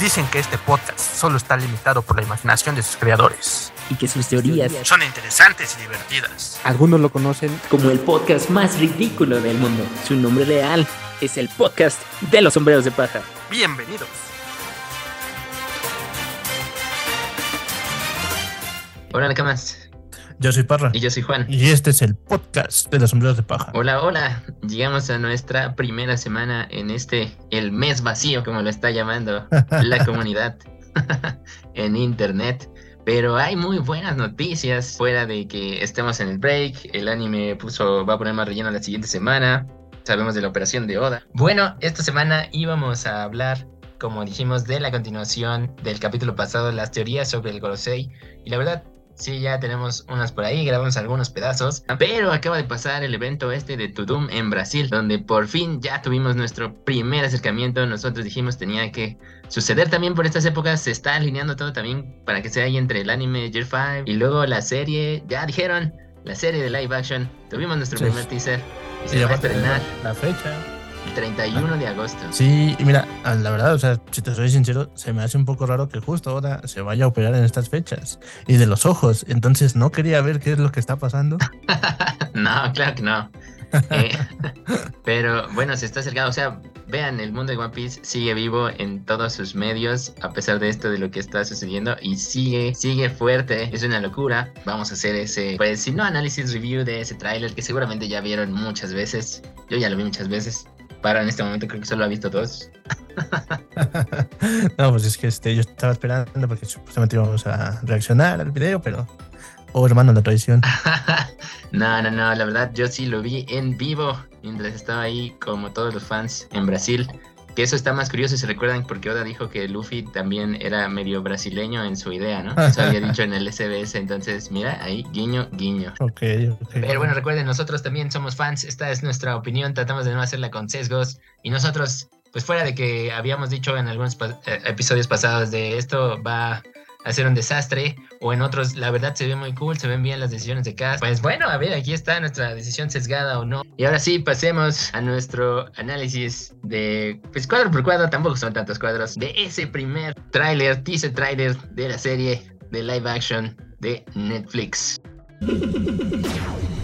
Dicen que este podcast solo está limitado por la imaginación de sus creadores. Y que sus teorías Son interesantes y divertidas. Algunos lo conocen como el podcast más ridículo del mundo. Su nombre real es el podcast de los sombreros de paja. Bienvenidos. Hola, más? Yo soy Parra. Y yo soy Juan. Y este es el podcast de los sombreros de paja. Hola, hola. Llegamos a nuestra primera semana en este, el mes vacío, como lo está llamando la comunidad en internet. Pero hay muy buenas noticias, fuera de que estemos en el break, el anime puso, va a poner más relleno la siguiente semana, sabemos de la operación de Oda. Bueno, esta semana íbamos a hablar, como dijimos, de la continuación del capítulo pasado, las teorías sobre el Gorosei, y la verdad, Sí, ya tenemos unas por ahí, grabamos algunos pedazos. Pero acaba de pasar el evento este de Tudum en Brasil, donde por fin ya tuvimos nuestro primer acercamiento. Nosotros dijimos tenía que suceder también por estas épocas. Se está alineando todo también para que sea ahí entre el anime Year 5 y luego la serie. Ya dijeron, la serie de live action. Tuvimos nuestro primer teaser y se va a estrenar. La fecha. 31 de agosto. Sí, y mira, la verdad, o sea, si te soy sincero, se me hace un poco raro que justo ahora se vaya a operar en estas fechas y de los ojos. Entonces no quería ver qué es lo que está pasando. no, claro que no. Eh, pero bueno, se está acercando. O sea, vean, el mundo de One Piece sigue vivo en todos sus medios, a pesar de esto, de lo que está sucediendo, y sigue, sigue fuerte. Es una locura. Vamos a hacer ese, pues, si no análisis review de ese tráiler que seguramente ya vieron muchas veces. Yo ya lo vi muchas veces para en este momento creo que solo ha visto dos. no, pues es que este, yo estaba esperando porque supuestamente íbamos a reaccionar al video, pero. Oh, hermano, la traición. no, no, no, la verdad, yo sí lo vi en vivo mientras estaba ahí, como todos los fans en Brasil. Que eso está más curioso si recuerdan, porque Oda dijo que Luffy también era medio brasileño en su idea, ¿no? Eso había dicho en el SBS, entonces mira, ahí, guiño, guiño. Ok, ok. Pero bueno, recuerden, nosotros también somos fans, esta es nuestra opinión, tratamos de no hacerla con sesgos, y nosotros, pues fuera de que habíamos dicho en algunos eh, episodios pasados de esto va hacer un desastre, o en otros, la verdad se ve muy cool, se ven bien las decisiones de cada. Pues bueno, a ver, aquí está nuestra decisión sesgada o no. Y ahora sí, pasemos a nuestro análisis de, pues cuadro por cuadro, tampoco son tantos cuadros, de ese primer tráiler, teaser tráiler de la serie de live action de Netflix.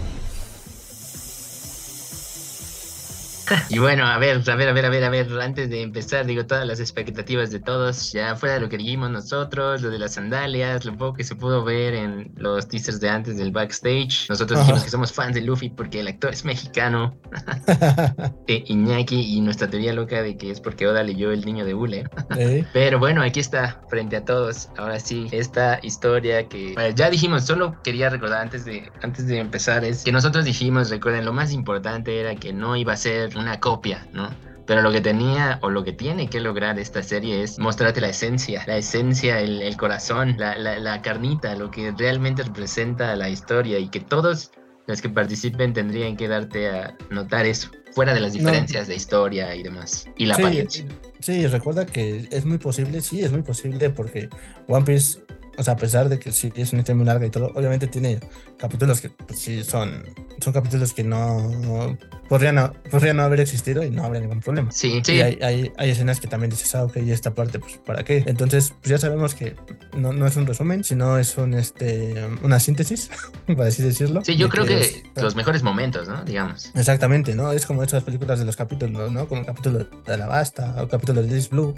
Y bueno, a ver, a ver, a ver, a ver, a ver, antes de empezar, digo, todas las expectativas de todos, ya fuera de lo que dijimos nosotros, lo de las sandalias, lo poco que se pudo ver en los teasers de antes del backstage. Nosotros dijimos que somos fans de Luffy porque el actor es mexicano, de Iñaki, y nuestra teoría loca de que es porque Oda leyó El Niño de Bule. Pero bueno, aquí está, frente a todos, ahora sí, esta historia que ya dijimos, solo quería recordar antes de, antes de empezar, es que nosotros dijimos, recuerden, lo más importante era que no iba a ser una copia, ¿no? Pero lo que tenía o lo que tiene que lograr esta serie es mostrarte la esencia, la esencia, el, corazón, la, la, carnita, lo que realmente representa la historia y que todos los que participen tendrían que darte a notar eso, fuera de las diferencias de historia y demás. Y la sí, Sí, recuerda que es muy posible, sí, es muy posible porque One Piece o sea, a pesar de que sí es una historia muy larga y todo, obviamente tiene capítulos que pues, sí son, son capítulos que no, podrían, no, podrían no haber existido y no habría ningún problema. Sí, sí. Y hay, hay, hay, escenas que también dices, ah, ok, y esta parte, pues, ¿para qué? Entonces, pues ya sabemos que no, no es un resumen, sino es un, este, una síntesis, para así decirlo. Sí, yo creo que, los mejores momentos, ¿no? Digamos. Exactamente, ¿no? Es como esas películas de los capítulos, ¿no? Como el capítulo de Alabasta o el capítulo de This Blue.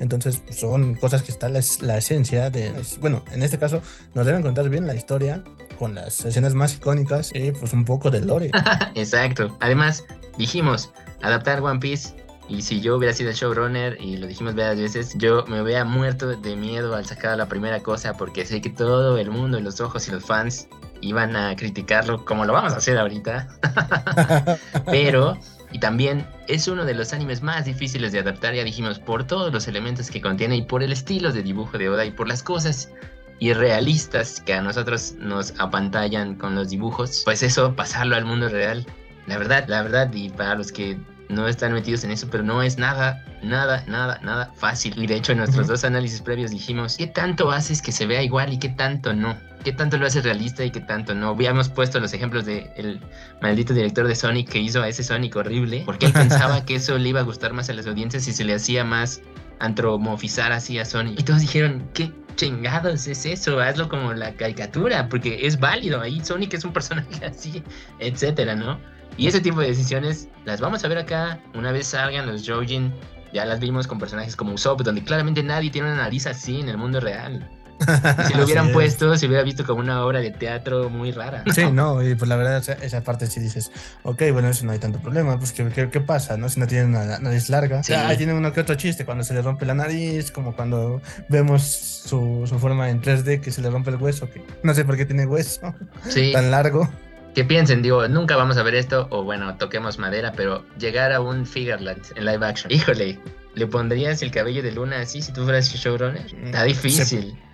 Entonces, pues, son cosas que está la, la esencia de, bueno, en este caso, nos deben contar bien la historia con las escenas más icónicas y pues un poco de lore. Exacto. Además, dijimos, adaptar One Piece y si yo hubiera sido el showrunner, y lo dijimos varias veces, yo me hubiera muerto de miedo al sacar la primera cosa porque sé que todo el mundo, los ojos y los fans iban a criticarlo como lo vamos a hacer ahorita. Pero, y también es uno de los animes más difíciles de adaptar, ya dijimos, por todos los elementos que contiene y por el estilo de dibujo de Oda y por las cosas irrealistas que a nosotros nos apantallan con los dibujos, pues eso, pasarlo al mundo real. La verdad, la verdad, y para los que no están metidos en eso, pero no es nada, nada, nada, nada fácil. Y de hecho en nuestros dos análisis previos dijimos, ¿qué tanto haces que se vea igual y qué tanto no? ¿Qué tanto lo hace realista y qué tanto no? Habíamos puesto los ejemplos del el maldito director de Sonic que hizo a ese Sonic horrible, porque él pensaba que eso le iba a gustar más a las audiencias y se le hacía más antromorfizar así a Sonic. Y todos dijeron, ¿qué chingados es eso? Hazlo como la caricatura, porque es válido. Ahí Sonic es un personaje así, etcétera, ¿no? Y ese tipo de decisiones las vamos a ver acá una vez salgan los Jojin. Ya las vimos con personajes como Usopp, donde claramente nadie tiene una nariz así en el mundo real. si lo hubieran puesto, se hubiera visto como una obra de teatro muy rara. Sí, no, y pues la verdad, esa, parte sí dices, ok, bueno, eso no hay tanto problema, pues ¿qué, qué, pasa, no? Si no tiene una nariz larga. Sí. ahí tiene uno que otro chiste, cuando se le rompe la nariz, como cuando vemos su, su forma en 3D, que se le rompe el hueso, que no sé por qué tiene hueso tan largo. Que piensen, digo, nunca vamos a ver esto, o bueno, toquemos madera, pero llegar a un Figureland en live action. Híjole, ¿le pondrías el cabello de luna así si tú fueras showrunner? Está difícil. Se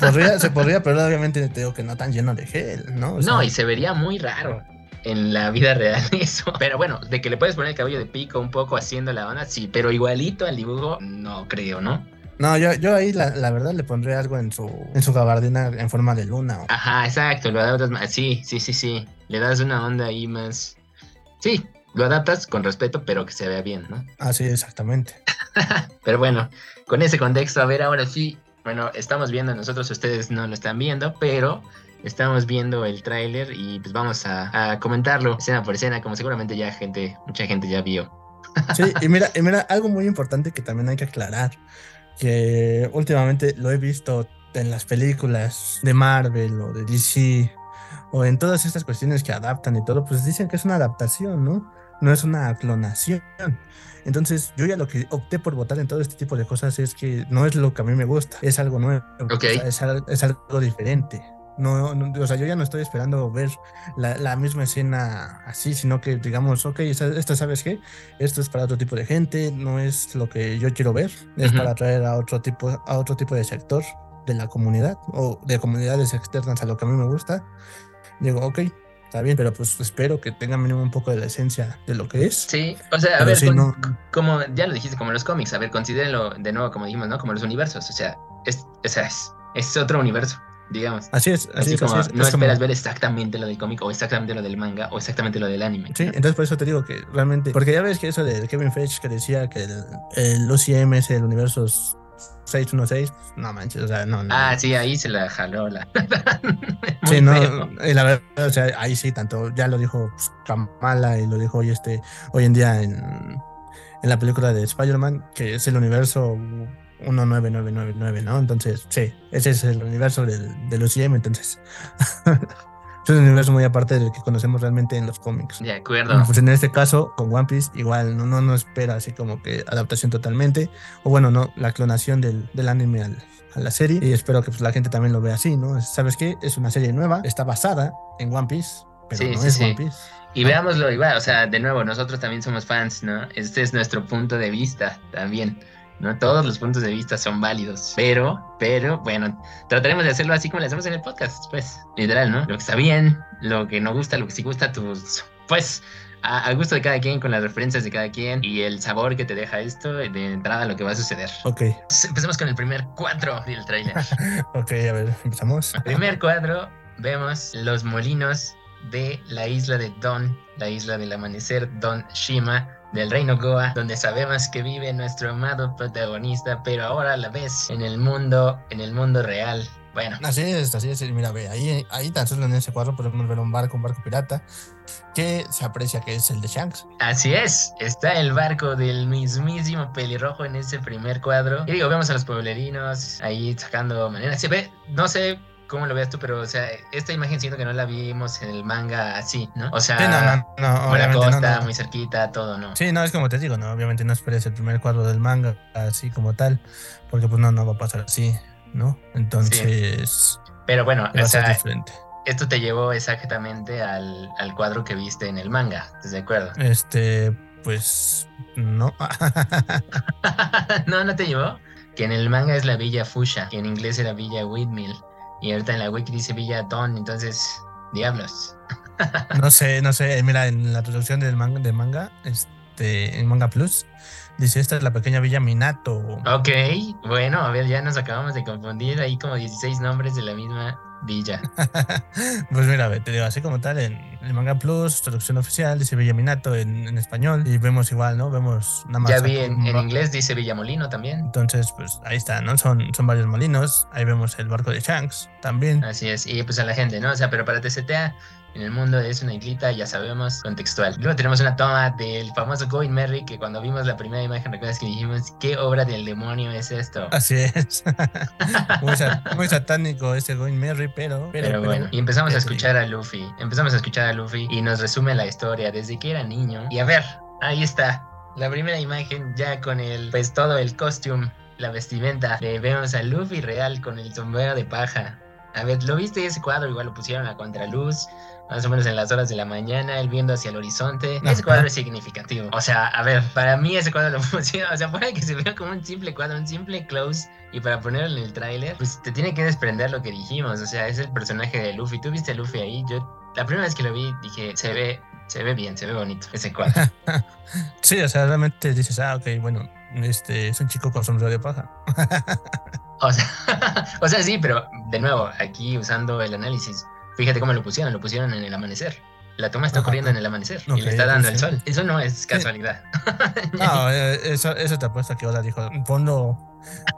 podría, se podría, pero obviamente te digo que no tan lleno de gel, ¿no? no, y se vería muy raro en la vida real eso. Pero bueno, de que le puedes poner el cabello de pico un poco haciendo la onda, sí, pero igualito al dibujo, no creo, ¿no? No, yo, yo ahí la, verdad le pondré algo en su, en su gabardina en forma de luna. Ajá, exacto, lo adaptas más. Sí, sí, sí, sí. Le das una onda ahí más. Sí, lo adaptas con respeto, pero que se vea bien, ¿no? Ah, sí, exactamente. pero bueno, con ese contexto, a ver, ahora sí, bueno, estamos viendo nosotros, ustedes no lo están viendo, pero estamos viendo el tráiler y pues vamos a, comentarlo escena por escena, como seguramente ya gente, mucha gente ya vio. Sí, y mira, y mira, algo muy importante que también hay que aclarar, que últimamente lo he visto en las películas de Marvel o de DC o en todas estas cuestiones que adaptan y todo, pues dicen que es una adaptación, ¿no? No es una clonación. Entonces, yo ya lo que opté por votar en todo este tipo de cosas es que no es lo que a mí me gusta, es algo nuevo, es, algo diferente. No, o sea, yo ya no estoy esperando ver la, misma escena así, sino que digamos, ok, esto sabes qué, esto es para otro tipo de gente, no es lo que yo quiero ver, es para atraer a otro tipo, a otro tipo de sector de la comunidad o de comunidades externas a lo que a mí me gusta. Digo, ok, está bien, pero pues espero que tenga mínimo un poco de la esencia de lo que es. Sí, o sea, a ver, como ya lo dijiste, como los cómics, a ver, considérenlo de nuevo, como dijimos, ¿no? Como los universos, o sea, es, o sea, es, otro universo, digamos. Así es, así, es, como no esperas ver exactamente lo del cómic o exactamente lo del manga o exactamente lo del anime. Sí, entonces por eso te digo que realmente, porque ya ves que eso de Kevin Feige que decía que el, el UCM es el universo 616, no manches, o sea, no, no. Ah, sí, ahí se la jaló la. sí, no, y la verdad, o sea, ahí sí, tanto, ya lo dijo pues, Kamala y lo dijo hoy, este, hoy en día en, en la película de Spider-Man, que es el universo 19999, ¿no? Entonces, sí, ese es el universo del, del UCM, entonces. es un universo muy aparte del que conocemos realmente en los cómics. De acuerdo. Pues en este caso, con One Piece, igual no, no, no espera así como que adaptación totalmente, o bueno, no, la clonación del, del anime a la serie, y espero que pues, la gente también lo vea así, ¿no? ¿Sabes qué? Es una serie nueva, está basada en One Piece, pero no es One Piece. Y veámoslo igual, o sea, de nuevo, nosotros también somos fans, ¿no? Este es nuestro punto de vista también. ¿No? Todos los puntos de vista son válidos, pero, pero, bueno, trataremos de hacerlo así como lo hacemos en el podcast, pues, literal, ¿no? Lo que está bien, lo que no gusta, lo que sí gusta, tus, pues, al gusto de cada quien, con las referencias de cada quien y el sabor que te deja esto de entrada lo que va a suceder. Ok. Empecemos con el primer cuadro del trailer. ok, a ver, empezamos. Primer cuadro, vemos los molinos de la isla de Don, la isla del amanecer, Don Shima, del reino Goa, donde sabemos que vive nuestro amado protagonista, pero ahora a la vez en el mundo, en el mundo real. Bueno. Así es, así es. Mira, ve, ahí, ahí tan solo en ese cuadro podemos ver un barco, un barco pirata, que se aprecia que es el de Shanks. Así es, está el barco del mismísimo pelirrojo en ese primer cuadro. Y digo, vemos a los pueblerinos ahí sacando manera. Se ve, no sé cómo lo ves tú, pero o sea, esta imagen siento que no la vimos en el manga así, ¿no? O sea, sí, no, no, la costa, muy cerquita, todo, ¿no? Sí, no, es como te digo, no, obviamente no esperes el primer cuadro del manga así como tal, porque pues no, no va a pasar así, ¿no? Entonces... Pero bueno, o sea, diferente. esto te llevó exactamente al, al cuadro que viste en el manga, ¿estás de acuerdo? Este, pues no. no, no te llevó. Que en el manga es la Villa Fusha, que en inglés era Villa Whitmill. Y ahorita en la wiki dice Villa Don, entonces, diablos. no sé, no sé. Mira, en la traducción del manga, de manga, este, en Manga Plus, dice esta es la pequeña Villa Minato. Ok, bueno, a ver, ya nos acabamos de confundir. Ahí como 16 nombres de la misma villa. pues mira, te digo, así como tal, en, el Manga Plus, traducción oficial, dice Villaminato en, en español. Y vemos igual, ¿no? Vemos nada más. Ya vi en, en inglés, dice Villamolino también. Entonces, pues ahí está, ¿no? Son, son varios molinos. Ahí vemos el barco de Shanks también. Así es, y pues a la gente, ¿no? O sea, pero para TCTA, en el mundo es una islita, ya sabemos, contextual. Luego tenemos una toma del famoso Going Merry, que cuando vimos la primera imagen, recuerdas que dijimos, ¿qué obra del demonio es esto? Así es. muy, sa- muy satánico ese Going Merry, pero. Pero bueno, y empezamos a escuchar a Luffy. Empezamos a escuchar a Luffy y nos resume la historia desde que era niño. Y a ver, ahí está. La primera imagen ya con el, pues todo el costume, la vestimenta. Le vemos a Luffy real con el sombrero de paja. A ver, ¿lo viste ese cuadro? Igual lo pusieron a contraluz, más o menos en las horas de la mañana, él viendo hacia el horizonte. Ese cuadro es significativo. O sea, a ver, para mí ese cuadro lo pusieron, o sea, para que se vea como un simple cuadro, un simple close, y para ponerlo en el tráiler, pues te tiene que desprender lo que dijimos, o sea, es el personaje de Luffy. ¿Tú viste a Luffy ahí? Yo, la primera vez que lo vi, dije, se ve, se ve bien, se ve bonito ese cuadro. Sí, o sea, realmente dices, ah, ok, bueno, este es un chico con sombrero de paja. O sea, o sea, sí, pero de nuevo, aquí usando el análisis, fíjate cómo lo pusieron, lo pusieron en el amanecer. La toma está ocurriendo en el amanecer y Ok, le está dando el sol. Eso no es casualidad. No, eh, eso, eso te apuesto que Oda dijo, ponlo,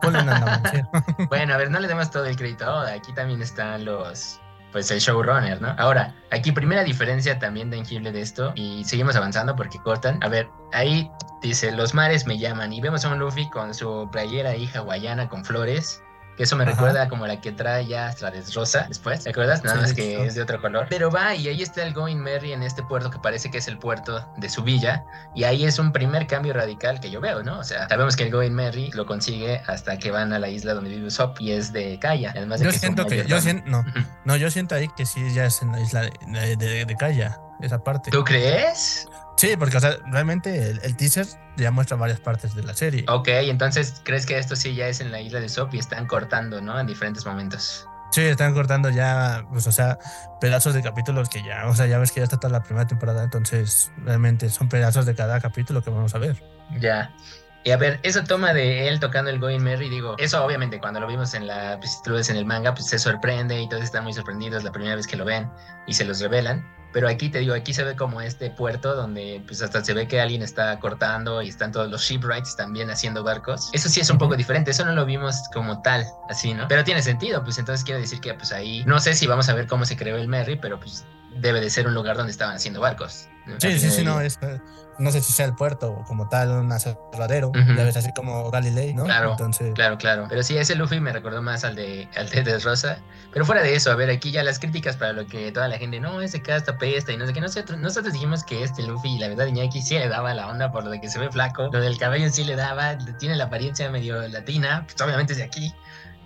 ponlo en el amanecer. Bueno, a ver, no le demos todo el crédito a Oda. Aquí también están los. Pues el showrunner, ¿no? Ahora, aquí primera diferencia también tangible de esto. Y seguimos avanzando porque cortan. A ver, ahí dice: Los mares me llaman. Y vemos a un Luffy con su playera ahí hawaiana con flores. Que eso me Ajá. recuerda como la que trae ya hasta rosa después. ¿Te acuerdas? Nada Sí, más de que es de otro color. Pero va y ahí está el Going Merry en este puerto que parece que es el puerto de su villa. Y ahí es un primer cambio radical que yo veo, ¿no? O sea, sabemos que el Going Merry lo consigue hasta que van a la isla donde vive Usopp y es de Kaya. Además de Yo que siento que, yo siento, no, no, yo siento ahí que sí ya es en la isla de, de, de- de Kaya, esa parte. ¿Tú crees? Sí, porque o sea, realmente el, el teaser ya muestra varias partes de la serie. Ok, entonces crees que esto sí ya es en la isla de Usopp y están cortando, ¿no? En diferentes momentos. Sí, están cortando ya, pues, o sea, pedazos de capítulos que ya, o sea, ya ves que ya está toda la primera temporada, entonces realmente son pedazos de cada capítulo que vamos a ver. Ya. Y a ver, esa toma de él tocando el Going Merry, digo, eso obviamente cuando lo vimos en la, pues, si tú lo ves en el manga, pues se sorprende y todos están muy sorprendidos la primera vez que lo ven y se los revelan. Pero aquí te digo, aquí se ve como este puerto donde pues hasta se ve que alguien está cortando y están todos los shipwrights también haciendo barcos. Eso sí es un poco diferente, eso no lo vimos como tal, así, ¿no? Pero tiene sentido, pues entonces quiere decir que pues ahí, no sé si vamos a ver cómo se creó el Merry, pero pues debe de ser un lugar donde estaban haciendo barcos. Sí, sí, sí, no, es, no sé si sea el puerto o como tal un aserradero, Ujú. ya ves así como Galilei, ¿no? Claro, Entonces, Claro, claro. Pero sí, ese Luffy me recordó más al de, al de Dressrosa. Pero fuera de eso, a ver, aquí ya las críticas para lo que toda la gente, no, ese casta pesta y no sé qué. Nosotros, nosotros dijimos que este Luffy, la verdad, Iñaki sí le daba la onda por lo de que se ve flaco. Lo del cabello sí le daba, tiene la apariencia medio latina, pues obviamente es de aquí.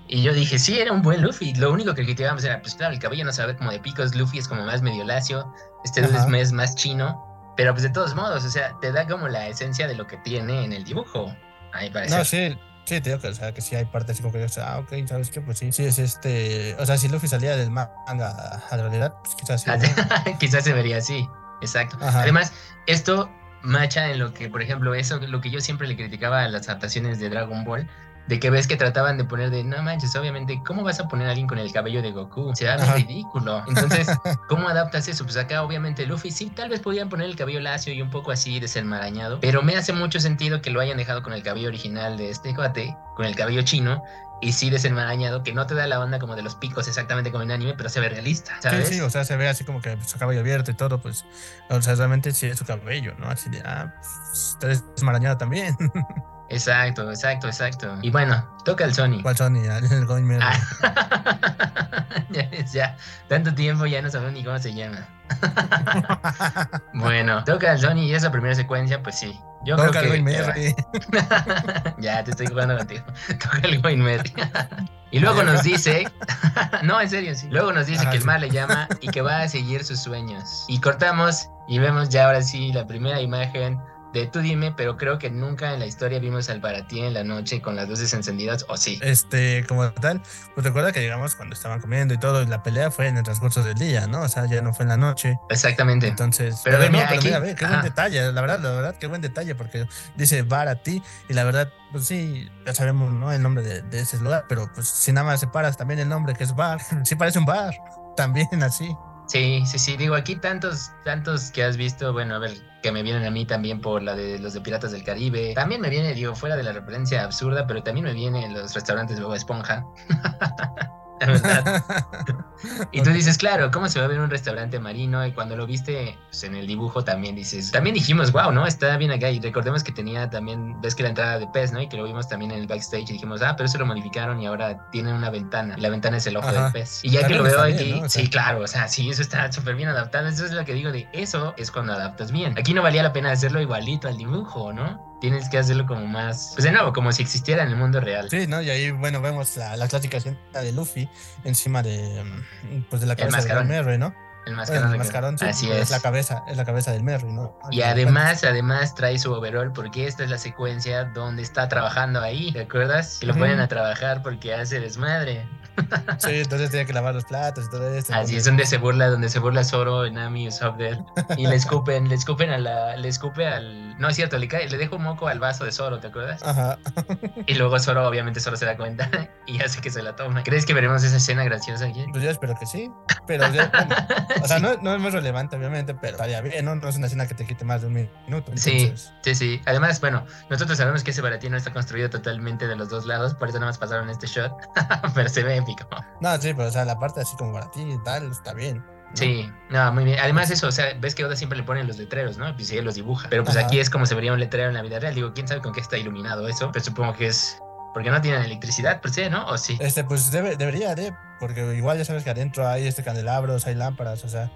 Y yo dije, sí, era un buen Luffy. Lo único que criticábamos era, pues claro, el cabello no se ve como de picos. Luffy es como más medio lacio. Este es más, chino. Pero pues de todos modos, o sea, te da como la esencia de lo que tiene en el dibujo. A mi parecer. no, sí, sí, te digo que, o sea, que sí hay partes como que dices, ah, ok, ¿sabes qué? Pues sí, sí es este, o sea, si Luffy salía del manga a la realidad, pues quizás sí. ¿no? Quizás se vería así, exacto. Ajá. Además, esto macha en lo que, por ejemplo, eso, lo que yo siempre le criticaba a las adaptaciones de Dragon Ball, de que ves que trataban de poner de, no manches, obviamente, ¿cómo vas a poner a alguien con el cabello de Goku? Se ve Ajá. ridículo. Entonces, ¿cómo adaptas eso? Pues acá, obviamente, Luffy sí, tal vez podían poner el cabello lacio y un poco así desenmarañado, pero me hace mucho sentido que lo hayan dejado con el cabello original de este cuate, con el cabello chino, y sí desenmarañado, que no te da la onda como de los picos exactamente como en anime, pero se ve realista, ¿sabes? Sí, sí, o sea, se ve así como que su cabello abierto y todo, pues, o sea, realmente sí es su cabello, ¿no? Así de, ah, pues, está desmarañado también. Exacto, exacto, exacto. Y bueno, toca el Sony. ¿Cuál Sony? El Going Merry. Ah. ya, ya, tanto tiempo ya no sabemos ni cómo se llama. bueno, toca el Sony y esa primera secuencia, pues sí. Yo Toca el creo Going que. Merry. ya, te estoy jugando contigo. Toca el Going Merry. y luego nos dice. no, en serio, sí. Luego nos dice Ajá, que el sí. mar le llama y que va a seguir sus sueños. Y cortamos y vemos ya ahora sí la primera imagen de tú dime, pero creo que nunca en la historia vimos al Baratí en la noche con las luces encendidas, o sí. Este, como tal, pues recuerda que llegamos cuando estaban comiendo y todo, y la pelea fue en el transcurso del día, ¿no? O sea, ya no fue en la noche. Exactamente. Entonces, Pero ve, mira, pero aquí- mira, ve, qué ajá. buen detalle, la verdad, la verdad, qué buen detalle, porque dice bar a ti, y la verdad, pues sí, ya sabemos, ¿no? El nombre de, de ese lugar, pero pues si nada más separas también el nombre que es bar, sí parece un bar, también así. Sí, sí, sí. Digo, aquí tantos, tantos que has visto, bueno, a ver, que me vienen a mí también por la de los de Piratas del Caribe. También me viene, digo, fuera de la referencia absurda, pero también me vienen los restaurantes de Bob Esponja. La verdad. Y tú dices, claro, ¿cómo se va a ver un restaurante marino? Y cuando lo viste pues, en el dibujo también dices, también dijimos, wow, ¿no? Está bien acá. Y recordemos que tenía también, ves que la entrada de pez, ¿no? Y que lo vimos también en el backstage y dijimos, ah, pero eso lo modificaron y ahora tienen una ventana. Y la ventana es el ojo Ajá. del pez. Y ya que lo veo está aquí, bien, ¿no? O sea. sí, claro, o sea, sí, eso está súper bien adaptado. Eso es lo que digo de eso es cuando adaptas bien. Aquí no valía la pena hacerlo igualito al dibujo, ¿no? Tienes que hacerlo como más, pues de nuevo, como si existiera en el mundo real. Sí, ¿no? Y ahí, bueno, vemos la, la clásica escena de Luffy encima de, mm, pues de la El cabeza del mascarón. Merry, ¿no? El Bueno, mascarón. el de- mascarón, sí, Así es. es. la cabeza, es la cabeza del Merry, ¿no? Y además, además trae su overall porque esta es la secuencia donde está trabajando ahí, ¿te acuerdas? Que lo ponen a trabajar porque hace desmadre. Sí, entonces tiene que lavar los platos y todo esto. Así es donde se burla, donde se burla Zoro, Nami, de él. Y le escupen, le escupen a la, le escupe al, no es cierto, le cae, le deja un moco al vaso de Zoro, ¿te acuerdas? Ajá. Y luego Zoro, obviamente Zoro se da cuenta y hace que se la toma. ¿Crees que veremos esa escena graciosa aquí? Pues yo espero que sí. Pero bueno, o sea, no, no es muy relevante, obviamente, pero estaría bien, ¿no? No es una escena que te quite más de un minuto. Sí, entonces- sí, sí. Además, bueno, nosotros sabemos que ese baratino está construido totalmente de los dos lados, por eso nada más pasaron este shot, pero se ve épico. No, sí, pero o sea, la parte así como para ti y tal, está bien. Sí, no, muy bien. Además eso, o sea, ves que Oda siempre le ponen los letreros, ¿no? Pues sí, él los dibuja. Pero pues Ajá. aquí es como se vería un letrero en la vida real. Digo, ¿quién sabe con qué está iluminado eso? Pero supongo que es... Porque no tienen electricidad, per se, ¿no? ¿O sí? Este, pues debe, debería de, porque igual ya sabes que adentro hay este candelabros, hay lámparas, o sea,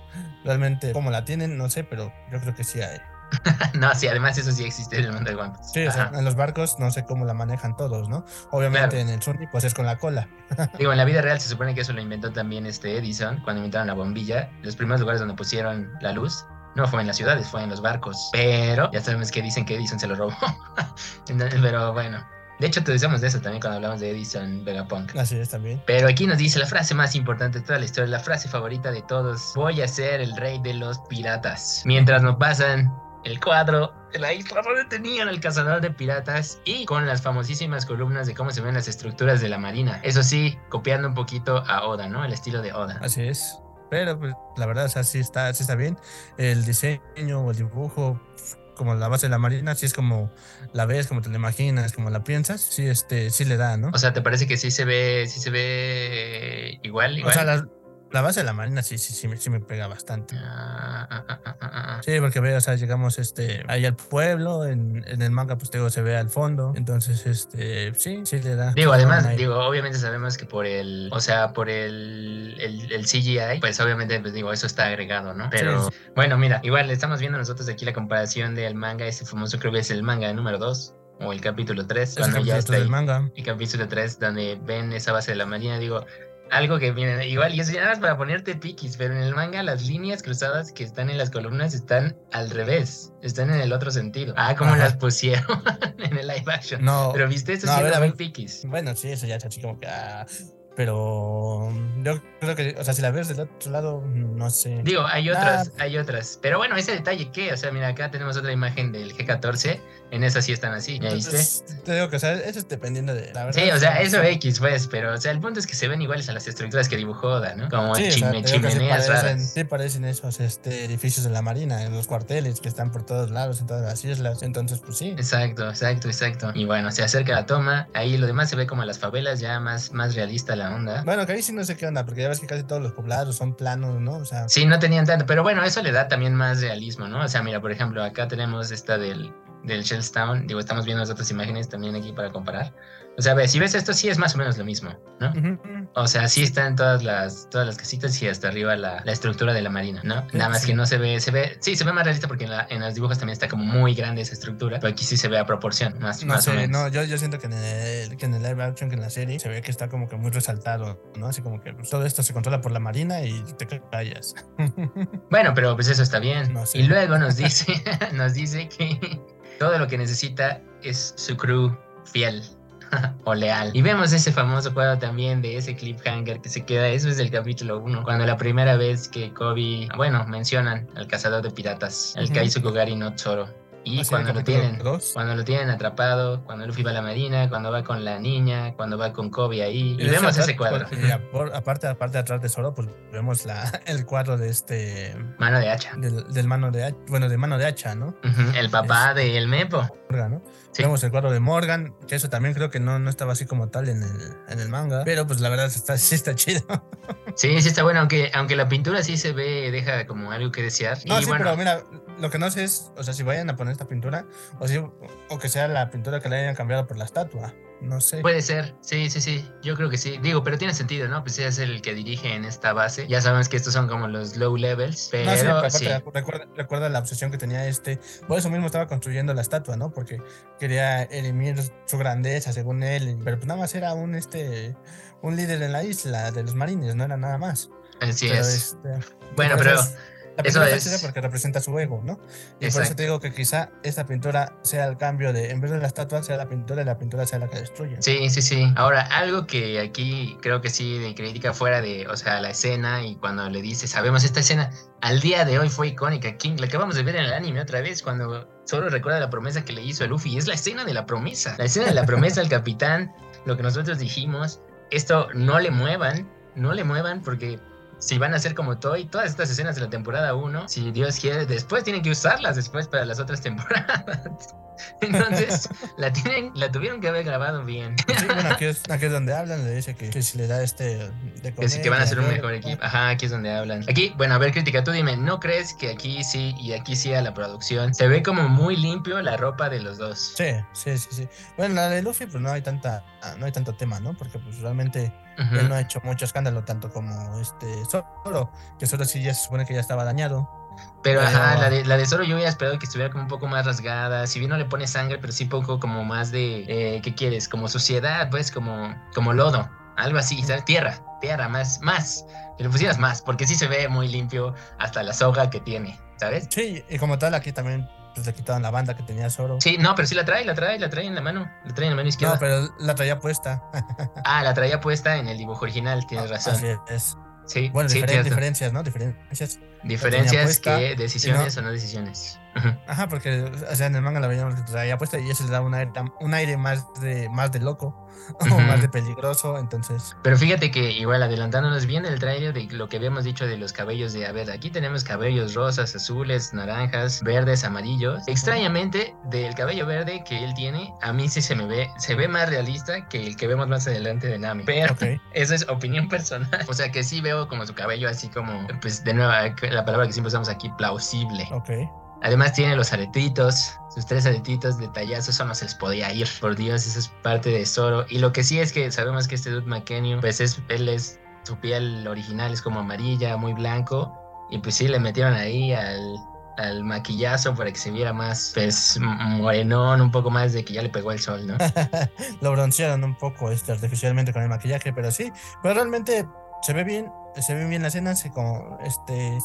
realmente como la tienen, no sé, pero yo creo que sí hay. no, sí, además eso sí existe en el mundo de One Piece. Sí, o sea, Ajá. en los barcos no sé cómo la manejan todos, ¿no? Obviamente Claro. en el Sunny pues es con la cola. Digo, en la vida real se supone que eso lo inventó también este Edison cuando inventaron la bombilla. Los primeros lugares donde pusieron la luz no fue en las ciudades, fue en los barcos. Pero ya sabemos que dicen que Edison se lo robó. Entonces, Pero bueno. De hecho, te decíamos de eso también cuando hablamos de Edison Vegapunk. Así es también. Pero aquí nos dice la frase más importante de toda la historia, la frase favorita de todos. Voy a ser el rey de los piratas. Mientras nos pasan el cuadro de la isla donde tenían al cazador de piratas y con las famosísimas columnas de cómo se ven las estructuras de la marina. Eso sí, copiando un poquito a Oda, ¿no? El estilo de Oda. Así es. Pero pues la verdad, o sea, sí está, sí está bien. El diseño o el dibujo, como la base de la marina, sí es como la ves, como te la imaginas, como la piensas, sí, este, sí le da, ¿no? O sea, ¿te parece que sí se ve, sí se ve igual, O igual? sea, la, la base de la marina sí, sí, sí, me- sí me pega bastante. Ah, ah, ah. Sí, porque ve, o sea, llegamos este, ahí al pueblo, en, en el manga, pues digo, se ve al fondo. Entonces, este, sí, sí le da. Digo, sí además, digo, obviamente sabemos que por el, o sea, por el, el, el CGI, pues obviamente, pues digo, eso está agregado, ¿no? Pero bueno, mira, igual estamos viendo nosotros aquí la comparación del manga, ese famoso creo que es el manga número 2 o el capítulo 3, Es cuando el ya está ahí, manga. el capítulo 3, donde ven esa base de la marina, digo, algo que viene igual, y eso ya nada más para ponerte piquis, pero en el manga las líneas cruzadas que están en las columnas están al revés, están en el otro sentido. Ah, como Ajá. las pusieron en el live action. No, Pero viste, eso no, a sí ver, era a muy piquis. bueno, sí, eso ya es así como que. ah, pero yo creo que, o sea, si la ves del otro lado, no sé. Digo, hay Ah. otras, hay otras. Pero bueno, ese detalle que, o sea, mira, acá tenemos otra imagen del G14. En esa sí están así, ¿ya viste? Te digo que, o sea, eso es dependiendo de la verdad. Sí, o sea, eso. X, pues, pero, o sea, el punto es que se ven iguales a las estructuras que dibujó Oda, ¿no? Como Sí, o sea, chime- te digo que sí chimeneas parecen, raras. sí parecen esos este, edificios de la marina, en los cuarteles que están por todos lados, en todas las islas. Entonces, pues sí. Exacto, exacto, exacto. Y bueno, se acerca la toma. Ahí lo demás se ve como las favelas, ya más, más realista la onda. Bueno, que ahí sí no sé qué onda, porque ya ves que casi todos los poblados son planos, ¿no? O sea, Sí, no tenían tanto, pero bueno, eso le da también más realismo, ¿no? O sea, mira, por ejemplo, acá tenemos esta del, del Shellstown. Digo, estamos viendo las otras imágenes también aquí para comparar. O sea, ve, si ves esto, sí es más o menos lo mismo, ¿no? O sea, sí están todas las, todas las casitas y hasta arriba la, la estructura de la marina, ¿no? Nada más que no se ve, se ve, sí, se ve más realista porque en, la- en los dibujos también está como muy grande esa estructura, pero aquí sí se ve a proporción, más, no más o sé, menos. no, yo, yo siento que en, el, que en el live action, que en la serie, se ve que está como que muy resaltado, ¿no? Así como que todo esto se controla por la marina y te callas. Bueno, pero pues eso está bien. No sé. Y luego nos dice, nos dice que todo lo que necesita es su crew fiel. o leal. Y vemos ese famoso cuadro también de ese cliffhanger que se queda, eso es del capítulo 1, cuando la primera vez que Kobe, bueno, mencionan al cazador de piratas, el Ujú. Kaizu Kogari no Zoro. Y cuando el lo tienen, dos. cuando lo tienen atrapado, cuando Luffy va a la marina, cuando va con la niña, cuando va con Kobe ahí, y vemos ese cuadro. apor- aparte, aparte de atrás de Zoro, pues vemos la, el cuadro de este Mano de hacha. del, del mano de bueno, de mano de hacha, ¿no? El papá del Mepo. Morgan, ¿no? Sí. Vemos el cuadro de Morgan, que eso también creo que no, no estaba así como tal en el, en el manga. Pero pues la verdad está, sí está chido. Sí, sí está bueno, aunque, aunque la pintura sí se ve, deja como algo que desear. No, y sí, bueno, pero mira, lo que no sé es, o sea, si vayan a poner esta pintura, o, si, o que sea la pintura que le hayan cambiado por la estatua. No sé. Puede ser, sí, sí, sí, yo creo que sí. Digo, pero tiene sentido, ¿no? Pues es el que dirige en esta base. Ya sabemos que estos son como los low levels, pero No, sí, pero sí. aparte, recuerda, recuerda la obsesión que tenía este. Por eso mismo estaba construyendo la estatua, ¿no? Porque quería eliminar su grandeza, según él. Pero pues nada más era un este un líder en la isla de los marines, no era nada más. Así Pero, es. este, Bueno, por pero es- la eso pintura está es- porque representa su ego, ¿no? Y por Exacto. eso te digo que quizá esta pintura sea el cambio de, en vez de la estatua, sea la pintura y la pintura sea la que destruye. Sí, sí, sí. Ahora, algo que aquí creo que sí de crítica fuera de, o sea, la escena y cuando le dice, sabemos esta escena, al día de hoy fue icónica. King, la acabamos de ver en el anime otra vez, cuando solo recuerda la promesa que le hizo a Luffy. Y es la escena de la promesa. La escena de la promesa al capitán, lo que nosotros dijimos, esto no le muevan, no le muevan porque... Si van a ser como Toy, todas estas escenas de la temporada 1, si Dios quiere, después tienen que usarlas después para las otras temporadas. Entonces, la tienen, la tuvieron que haber grabado bien. Sí, bueno, aquí es, aquí es donde hablan, le dice que, que si le da este de Que sí, comer, que van a ser un mejor equipo. Ajá, aquí es donde hablan. Aquí, bueno, a ver, crítica, tú dime, ¿no crees que aquí sí y aquí sí a la producción se ve como muy limpio la ropa de los dos? Sí, sí, sí, sí. Bueno, la de Luffy, pues no hay tanta, no hay tanto tema, ¿no? Porque pues realmente Él no ha hecho mucho escándalo, tanto como este Zoro, que Zoro sí ya se supone que ya estaba dañado. Pero ajá, la de, la de Zoro yo hubiera esperado que estuviera como un poco más rasgada. Si bien no le pone sangre, pero sí poco como más de, eh, ¿qué quieres? Como suciedad, pues como, como lodo. Algo así, ¿sabes? Tierra, tierra, más, más. Que le pusieras más, porque sí se ve muy limpio hasta la soga que tiene, ¿sabes? Sí, y como tal, aquí también pues, le quitaron la banda que tenía Zoro. Sí, no, pero sí la trae, la trae, la trae en la mano. La trae en la mano izquierda. No, pero la traía puesta. Ah, la traía puesta en el dibujo original, tienes razón. Así es. Sí, Bueno, sí, diferen- diferencias, ¿no? Diferencias. Diferencias puesta, que decisiones o no decisiones. Ujú. Ajá, porque o sea, en el manga la veíamos que traía puesta y eso le da un aire, un aire más de más de loco o Ujú. más de peligroso, entonces Pero fíjate que igual adelantándonos bien del trailer de lo que habíamos dicho de los cabellos de, a ver, aquí tenemos cabellos rosas, azules, naranjas, verdes, amarillos. Extrañamente, del cabello verde que él tiene, a mí sí se me ve, se ve más realista que el que vemos más adelante de Nami. Pero ok. esa es opinión personal. O sea que sí veo como su cabello así como, pues de nuevo, la palabra que siempre usamos aquí, plausible. Ok. Además tiene los aretitos, sus tres aretitos detallazos, eso no se les podía ir. Por Dios, eso es parte de Zoro. Y lo que sí es que sabemos que este dude McKenny, pues es, él es, su piel original es como amarilla, muy blanco. Y pues sí, le metieron ahí al, al maquillazo para que se viera más, pues, morenón, un poco más de que ya le pegó el sol, ¿no? Lo broncearon un poco este, artificialmente con el maquillaje, pero sí, pero realmente se ve bien, se ve bien la escena, así como este,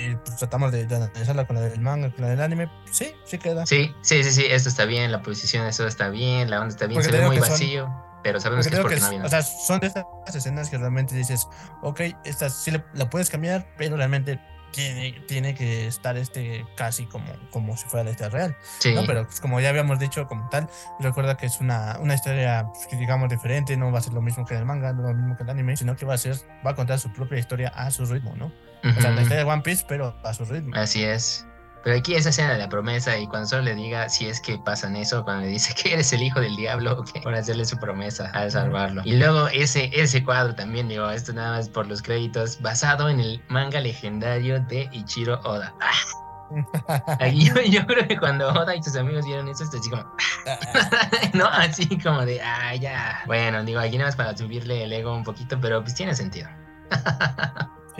si pues, tratamos de, de analizarla con la del manga, con la del anime, sí, sí queda. Sí, sí, sí, sí, esto está bien, la posición de eso está bien, la onda está bien, Porque se ve muy son- vacío. Pero sabemos que es que, porque no había o nada. sea, son de estas escenas que realmente dices, ok, esta sí le- la puedes cambiar, pero realmente tiene, tiene que estar este casi como, como si fuera la historia real. Sí. ¿no? Pero pues, como ya habíamos dicho como tal, recuerda que es una, una historia pues, digamos diferente, no va a ser lo mismo que en el manga, no lo mismo que el anime, sino que va a ser, va a contar su propia historia a su ritmo, ¿no? O sea, la historia de One Piece, pero a su ritmo. Así es. Pero aquí esa escena de la promesa y cuando solo le diga si es que pasan eso, cuando le dice que eres el hijo del diablo, ok, por hacerle su promesa al salvarlo. Y luego ese, ese cuadro también, digo, esto nada más por los créditos, basado en el manga legendario de Ichiro Oda. Ah, ahí yo, yo creo que cuando Oda y sus amigos vieron eso, está así como, no, así como de, ah, ya. Bueno, digo, aquí nada más para subirle el ego un poquito, pero pues tiene sentido.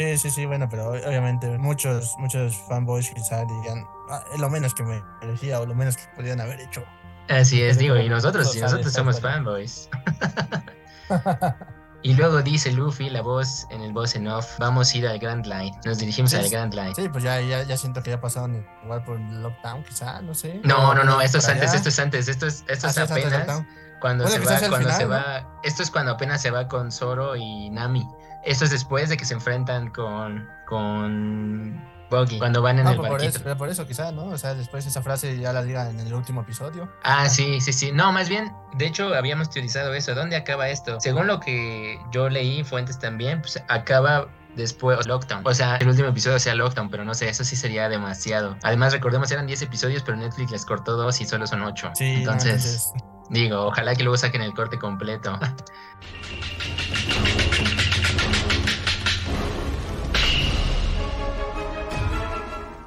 Sí, sí, sí, bueno, pero obviamente muchos, muchos fanboys quizá digan, "Ah, es lo menos que me merecía o lo menos que podían haber hecho. Así es, digo, y nosotros, y nosotros somos fanboys. Y luego dice Luffy, la voz en el voz en off, vamos a ir al Grand Line. Nos dirigimos Sí, al. Grand Line. Sí, pues ya, ya, ya siento que ya pasaron igual por el lockdown, quizá, no sé. No, no, no, esto es antes, allá. esto es antes, esto es, esto Ah, es del apenas cuando Bueno, se va, cuando se final, va, esto es cuando apenas se va con Zoro y Nami. Esto es después de que se enfrentan con, con Buggy, cuando van en el pero por, barquito. eso, pero por eso quizá, ¿no? O sea, después esa frase ya la digan en el último episodio. Ah, sí, sí, sí. No, más bien, de hecho, habíamos teorizado eso. ¿Dónde acaba esto? Según lo que yo leí, fuentes también, pues acaba después Lockdown. O sea, el último episodio sea Lockdown, pero no sé, eso sí sería demasiado. Además, recordemos, eran 10 episodios, pero Netflix les cortó dos y solo son 8. Sí, no, entonces, digo, ojalá que luego saquen el corte completo.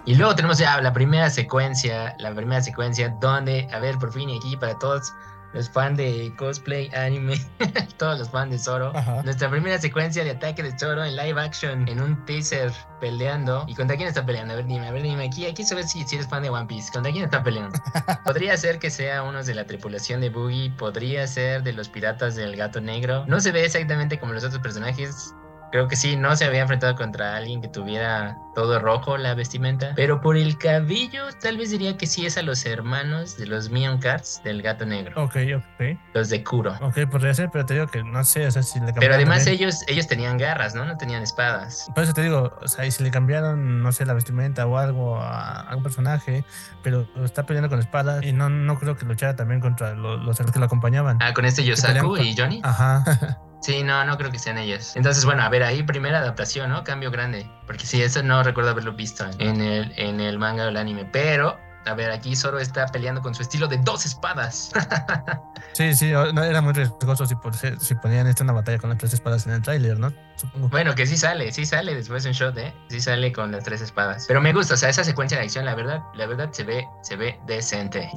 Y luego tenemos ya la primera secuencia, la primera secuencia donde, a ver, por fin aquí para todos los fans de cosplay, anime, todos los fans de Zoro, Ajá. nuestra primera secuencia de ataque de Zoro en live action, en un teaser peleando. ¿Y contra quién está peleando? A ver, dime, a ver, dime, aquí, aquí sabes si, si eres fan de One Piece. ¿Contra quién está peleando? podría ser que sea uno de la tripulación de Boogie, podría ser de los piratas del gato negro. No se ve exactamente como los otros personajes. Creo que sí, no se había enfrentado contra alguien que tuviera todo rojo la vestimenta. Pero por el cabello, tal vez diría que sí es a los hermanos de los Mion Cats del gato negro. Ok, ok. Los de Kuro. Ok, podría ser, pero te digo que no sé, o sea, si le. Pero además también- ellos, ellos tenían garras, ¿no? No tenían espadas. Por eso te digo, o sea, y si le cambiaron, no sé, la vestimenta o algo a algún personaje, pero está peleando con espadas y no, no creo que luchara también contra lo- los que lo acompañan. Ah, con este Yosaku con- y Johnny. Ajá. Sí, no, no creo que sean ellos. Entonces, bueno, a ver, ahí primera adaptación, ¿no? Cambio grande. Porque sí, eso no recuerdo haberlo visto en el, en el manga o el anime. Pero, a ver, aquí Zoro está peleando con su estilo de dos espadas. sí, sí, no, era muy riesgoso si, por ser- si ponían esta una batalla con las tres espadas en el tráiler, ¿no? Supongo. bueno, que sí sale, sí sale después un shot, ¿eh? Sí sale con las tres espadas. Pero me gusta, o sea, esa secuencia de acción, la verdad, la verdad se ve, se ve decente.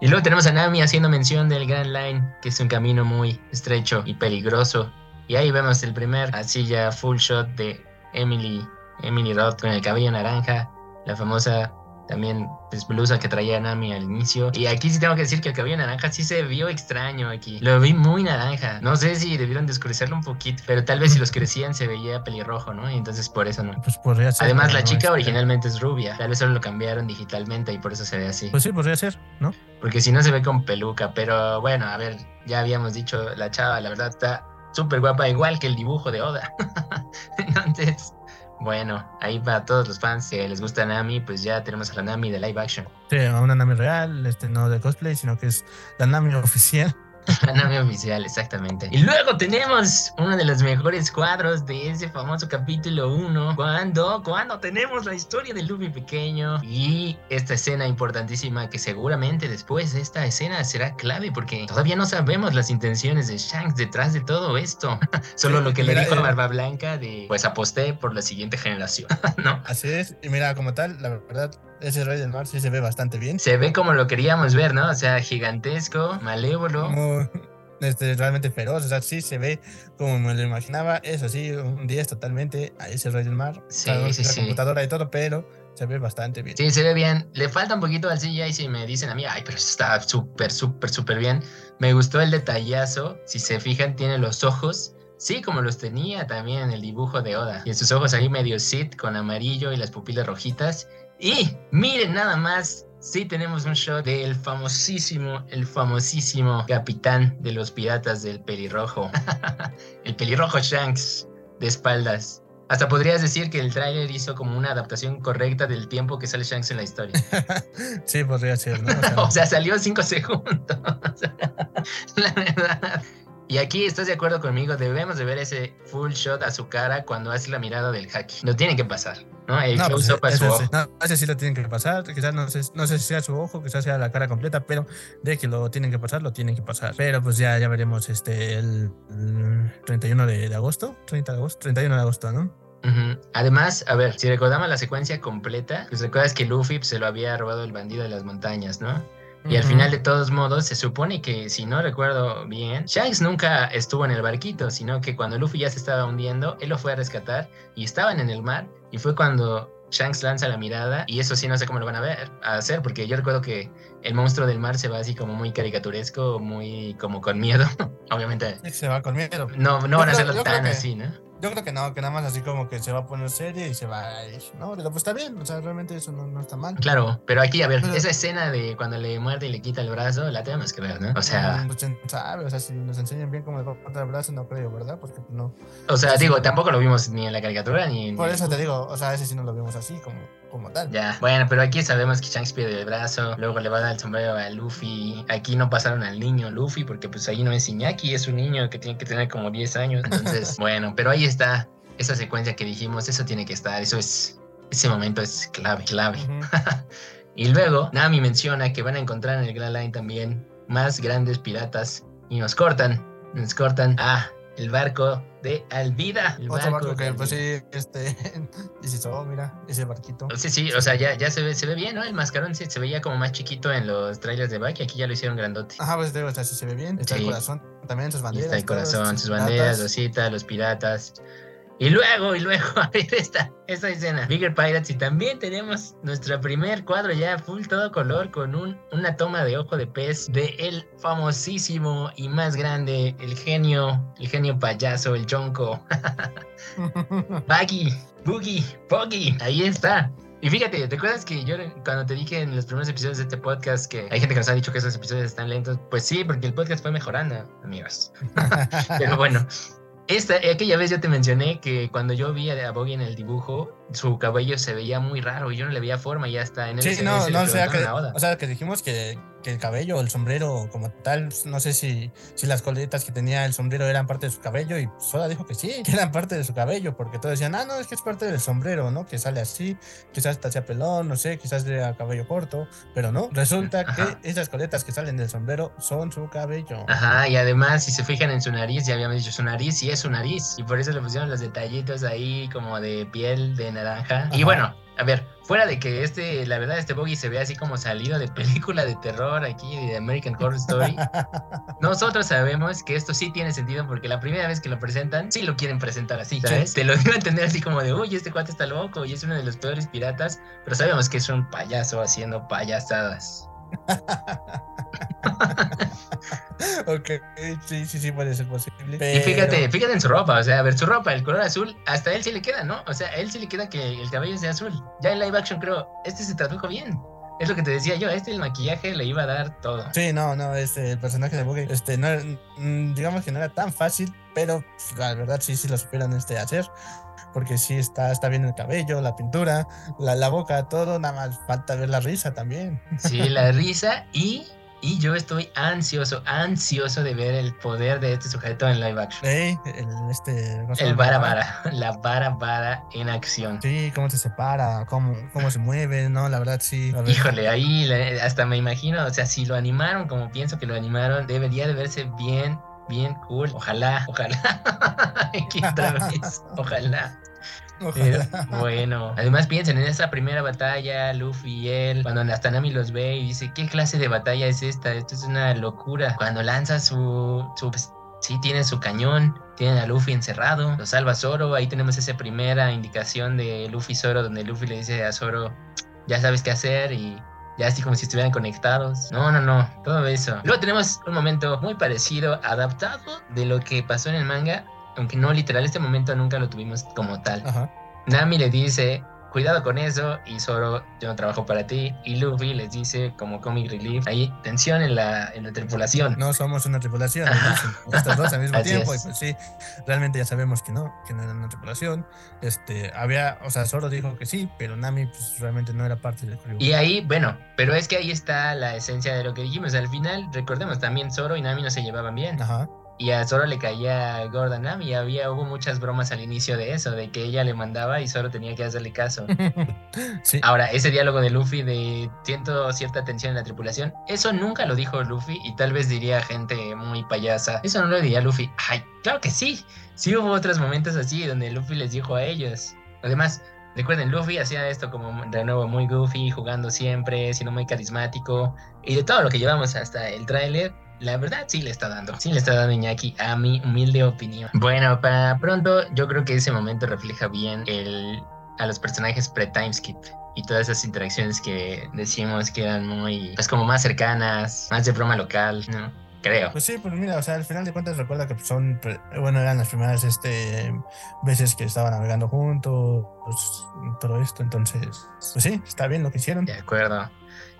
Y luego tenemos a Nami haciendo mención del Grand Line, que es un camino muy estrecho y peligroso. Y ahí vemos el primer, así ya full shot de Emily, Emily Roth con el cabello naranja, la famosa también pues, blusa que traía Nami al inicio. Y aquí sí tengo que decir que el cabello naranja sí se vio extraño aquí. Lo vi muy naranja. No sé si debieron descurecerlo un poquito, pero tal vez si los crecían se veía pelirrojo, ¿no? Y entonces por eso no. Pues podría ser. Además, la no, chica este, originalmente es rubia. Tal vez solo lo cambiaron digitalmente y por eso se ve así. Pues sí, podría ser, ¿no? Porque si no se ve con peluca. Pero bueno, a ver, ya habíamos dicho, la chava, la verdad, está súper guapa, igual que el dibujo de Oda. Entonces, bueno, ahí para todos los fans que les gusta Nami, pues ya tenemos a la Nami de live action. Sí, una Nami real, este, no de cosplay, sino que es la Nami oficial. La nave oficial, exactamente. Y luego tenemos uno de los mejores cuadros de ese famoso capítulo 1. Cuando, cuando tenemos la historia de Luffy pequeño. Y esta escena importantísima que seguramente después de esta escena será clave porque todavía no sabemos las intenciones de Shanks detrás de todo esto. Solo Sí, lo que le mira, dijo a eh, Barba Blanca de pues aposté por la siguiente generación. ¿No? Así es, y mira, como tal, la verdad, ese Rey del Mar sí se ve bastante bien. Se ve como lo queríamos ver, ¿no? O sea, gigantesco, malévolo. Muy, este, realmente feroz, o sea, sí se ve como me lo imaginaba. Eso sí, un 10 totalmente a ese Rey del Mar. Sí, Claro, sí, la sí. computadora y todo, pero se ve bastante bien. Sí, se ve bien. Le falta un poquito al CGI si me dicen a mí, ay, pero está súper, súper, súper bien. Me gustó el detallazo. Si se fijan, tiene los ojos. Sí, como los tenía también en el dibujo de Oda. Y sus ojos ahí medio sit con amarillo y las pupilas rojitas. Y miren nada más. Sí tenemos un shot del famosísimo, el famosísimo capitán de los piratas del pelirrojo. el pelirrojo Shanks de espaldas. Hasta podrías decir que el tráiler hizo como una adaptación correcta del tiempo que sale Shanks en la historia. sí, podría ser, ¿no? O sea, o sea, salió cinco segundos. la verdad. Y aquí estás de acuerdo conmigo, debemos de ver ese full shot a su cara cuando hace la mirada del haki. Lo tiene que pasar, ¿no? El no, pues, close-up a su ese, ojo. no, ese sí lo tienen que pasar. Quizás no sé, no sé si sea su ojo, quizás sea la cara completa, pero de que lo tienen que pasar, lo tienen que pasar. Pero pues ya, ya veremos este el, el 31 de, de agosto, 30 de agosto, 31 de agosto, ¿no? Además, a ver, si recordamos la secuencia completa, pues recuerdas que Luffy pues, se lo había robado el bandido de las montañas, ¿no? Y al final, de todos modos, se supone que, si no recuerdo bien, Shanks nunca estuvo en el barquito, sino que cuando Luffy ya se estaba hundiendo, él lo fue a rescatar y estaban en el mar. Y fue cuando Shanks lanza la mirada, y eso sí no sé cómo lo van a ver, a hacer, porque yo recuerdo que el monstruo del mar se va así como muy caricaturesco, muy como con miedo. Obviamente, Sí, Se va con miedo. no, no Yo van a hacerlo tan que- así, ¿no? Yo creo que no, que nada más así como que se va a poner serie y se va a ir. No, pero pues está bien, o sea, realmente eso no, no está mal. Claro, pero aquí, a ver, Pero- esa escena de cuando le muerde y le quita el brazo, la tenemos que ver, ¿no? O sea, Mm, pues, o sea, si nos enseñan bien cómo le va a cortar el brazo, no creo, ¿verdad? Porque no. o sea, digo, tampoco lo vimos ni en la caricatura ni en... Por eso te digo, o sea, ese sí no lo vimos así, como, como tal. Ya, bueno, pero aquí sabemos que Shanks pierde el brazo, luego le va a dar el sombrero a Luffy. Aquí no pasaron al niño Luffy, porque pues ahí no es Iñaki, es un niño que tiene que tener como 10 años. Entonces, bueno, pero ahí está esa secuencia que dijimos, eso tiene que estar, eso es, ese momento es clave, clave. Y luego, Nami menciona que van a encontrar en el Grand Line también más grandes piratas y nos cortan, nos cortan a el barco de Alvida. el Otro barco de que, pues sí, este. Dices, oh, mira, ese barquito. Sí, sí, o sea, ya, ya se, ve, se ve bien, ¿no? El mascarón se, se veía como más chiquito en los trailers de Baki, aquí ya lo hicieron grandote. Ajá, pues digo, o sea, sí se ve bien. Está Sí. el corazón también, sus Y banderas. está el corazón, sus piratas. banderas, Rosita, los piratas. Y luego, y luego, a ver esta, esta escena. Bigger Pirates y también tenemos nuestro primer cuadro ya full todo color con un, una toma de ojo de pez de el famosísimo y más grande, el genio, el genio payaso, el chonco. Buggy, Boogie, Buggy, ahí está. Y fíjate, ¿te acuerdas que yo cuando te dije en los primeros episodios de este podcast que hay gente que nos ha dicho que esos episodios están lentos? Pues sí, porque el podcast fue mejorando, amigos. Pero bueno, esta, aquella vez yo te mencioné que cuando yo vi a Boggy en el dibujo, su cabello se veía muy raro y yo no le veía forma y hasta en el Sí, no, no, o sea, que, o sea, que dijimos que, que el cabello, el sombrero como tal, no sé si, si las coletas que tenía el sombrero eran parte de su cabello y Soda dijo que sí, que eran parte de su cabello, porque todos decían, ah, no, es que es parte del sombrero, ¿no? Que sale así, quizás hasta sea pelón, no sé, quizás de cabello corto, pero no, resulta Ajá. que esas coletas que salen del sombrero son su cabello. Ajá, y además, si se fijan en su nariz, ya habíamos dicho, su nariz sí es su nariz. Y por eso le pusieron los detallitos ahí como de piel de naranja. Y bueno, a ver, fuera de que este, la verdad, este Boggy se ve así como salido de película de terror aquí, de American Horror Story. Nosotros sabemos que esto sí tiene sentido porque la primera vez que lo presentan, sí lo quieren presentar así, ¿sabes? Te lo a entender así como de, uy, este cuate está loco y es uno de los peores piratas, pero sabemos que es un payaso haciendo payasadas. ok, sí, sí, sí, puede ser posible. Y fíjate, pero- fíjate en su ropa, o sea, a ver, su ropa, el color azul, hasta él sí le queda, ¿no? O sea, a él sí le queda que el cabello sea azul. Ya en live action creo, este se tradujo bien. Es lo que te decía yo, este el maquillaje le iba a dar todo. Sí, no, no, este, el personaje de Buggy, este, no, mm, digamos que no era tan fácil, pero la verdad sí, sí lo supieron este, hacer, porque sí está, está bien el cabello, la pintura, la, la boca, todo, nada más falta ver la risa también. Sí, la risa y, y yo estoy ansioso, ansioso de ver el poder de este sujeto en live action. El, este, vara vara, la vara vara en acción. Sí, cómo se separa, cómo, cómo se mueve, no, la verdad sí. Híjole, ahí hasta me imagino, o sea, si lo animaron como pienso que lo animaron, debería de verse bien, bien cool. Ojalá, ojalá. Aquí otra vez, ojalá. Bueno, además piensen en esa primera batalla, Luffy y él, cuando hasta Nami los ve y dice, ¿qué clase de batalla es esta? Esto es una locura. Cuando lanza su, su pues, sí, tiene su cañón, tienen a Luffy encerrado, lo salva Zoro, ahí tenemos esa primera indicación de Luffy y Zoro, donde Luffy le dice a Zoro, ya sabes qué hacer y ya así como si estuvieran conectados. No, no, no, todo eso. Luego tenemos un momento muy parecido, adaptado de lo que pasó en el manga, aunque no literal, este momento nunca lo tuvimos como tal. Ajá. Nami le dice, cuidado con eso, y Zoro, yo no trabajo para ti, y Luffy les dice como comic relief, ahí tensión en la, en la tripulación. No somos una tripulación, estos dos al mismo tiempo, es. y pues sí, realmente ya sabemos que no, que no eran una tripulación. Este, había, o sea, Zoro dijo que sí, pero Nami pues realmente no era parte del crew. Y ahí, bueno, pero es que ahí está la esencia de lo que dijimos. Al final, recordemos, también Zoro y Nami no se llevaban bien. Ajá. Y a Zoro le caía gorda Nami. Y había, hubo muchas bromas al inicio de eso, de que ella le mandaba y Zoro tenía que hacerle caso. sí. Ahora, ese diálogo de Luffy de siento cierta tensión en la tripulación, eso nunca lo dijo Luffy y tal vez diría gente muy payasa. Eso no lo diría Luffy. Ay, claro que sí. Sí hubo otros momentos así donde Luffy les dijo a ellos. Además, recuerden, Luffy hacía esto como de nuevo muy goofy, jugando siempre, siendo muy carismático. Y de todo lo que llevamos hasta el tráiler, la verdad sí le está dando. Sí le está dando Iñaki a mi humilde opinión. Bueno, para pronto yo creo que ese momento refleja bien el, a los personajes pre-timeskip y todas esas interacciones que decimos que eran muy, pues como más cercanas, más de broma local, ¿no? Creo. Pues sí, pues mira, o sea, al final de cuentas recuerda que son, pre- bueno, eran las primeras este, veces que estaban navegando juntos, todo esto, entonces, pues sí, está bien lo que hicieron. De acuerdo.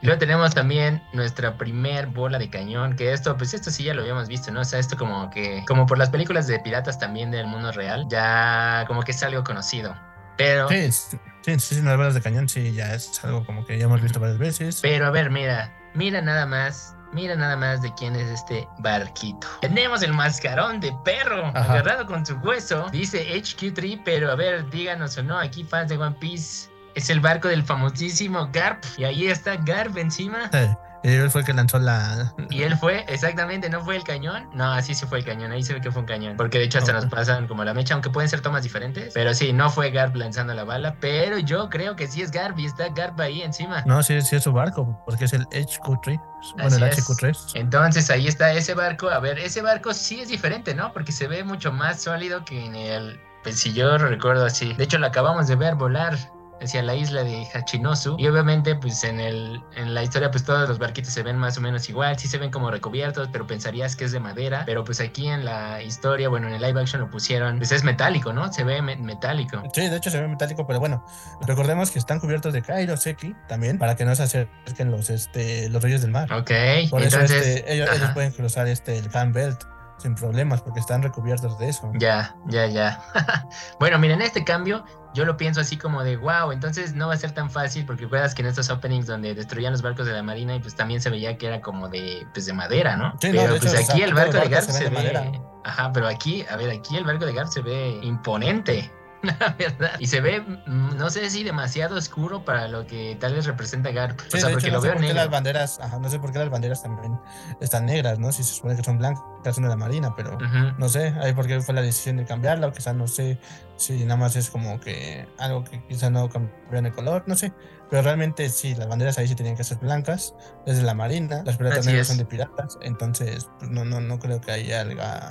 Y luego tenemos también nuestra primer bola de cañón, que esto, pues esto sí ya lo habíamos visto, ¿no? O sea, esto como que, como por las películas de piratas también del mundo real, ya como que es algo conocido. Pero, Sí, sí, sí, sí, las balas de cañón, sí, ya es algo como que ya hemos visto varias veces. pero a ver, mira, mira nada más. Mira nada más de quién es este barquito. Tenemos el mascarón de perro Ajá. agarrado con su hueso. Dice HQ3, pero a ver, díganos o no, aquí fans de One Piece. Es el barco del famosísimo Garp. Y ahí está Garp encima. Sí, y él fue el que lanzó la. Y él fue, exactamente, ¿no fue el cañón? No, así sí fue el cañón, ahí se ve que fue un cañón. Porque de hecho hasta nos pasan como la mecha, aunque pueden ser tomas diferentes. Pero sí, no fue Garp lanzando la bala, pero yo creo que sí es Garp y está Garp ahí encima. No, sí, sí es su barco, porque es el HQ3. Bueno, el es. HQ3. Entonces ahí está ese barco. A ver, ese barco sí es diferente, ¿no? Porque se ve mucho más sólido que en el... Pues si yo recuerdo así. De hecho, lo acabamos de ver volar hacia la isla de Hachinosu. Y obviamente, pues en, el, en la historia, pues todos los barquitos se ven más o menos igual. Sí se ven como recubiertos, pero pensarías que es de madera. Pero pues aquí en la historia, bueno, en el live action lo pusieron. Pues es metálico, ¿no? Se ve me- metálico. Sí, de hecho se ve metálico, pero bueno, recordemos que están cubiertos de Kairoseki también, para que no se acerquen los, este, los reyes del mar. Ok, Por eso este, ellos, pueden cruzar este, el Can Belt sin problemas, porque están recubiertos de eso. Ya, ya, ya. bueno, miren, este cambio yo lo pienso así como de wow, entonces no va a ser tan fácil porque recuerdas que en estos openings donde destruían los barcos de la marina y pues también se veía que era como de pues de madera, ¿no? Sí, pero pues hecho, aquí el barco de Garp se ve de madera. Ajá, pero aquí, a ver, aquí el barco de Garp se ve imponente. La verdad. Y se ve, mm, no sé si demasiado oscuro para lo que tal vez representa Garp. Sí, o sea, de porque hecho, lo no sé veo por qué las negro. banderas, ajá, no sé por qué las banderas también están negras, ¿no? Si se supone que son blancas, son de la marina, pero no sé, ahí por qué fue la decisión de cambiarla, o quizás no sé si nada más es como que algo que quizás no cambiaron el color, no sé. Pero realmente sí, las banderas ahí sí tenían que ser blancas, desde la marina, las piratas negras es. son de piratas, entonces pues, no, no, no creo que haya,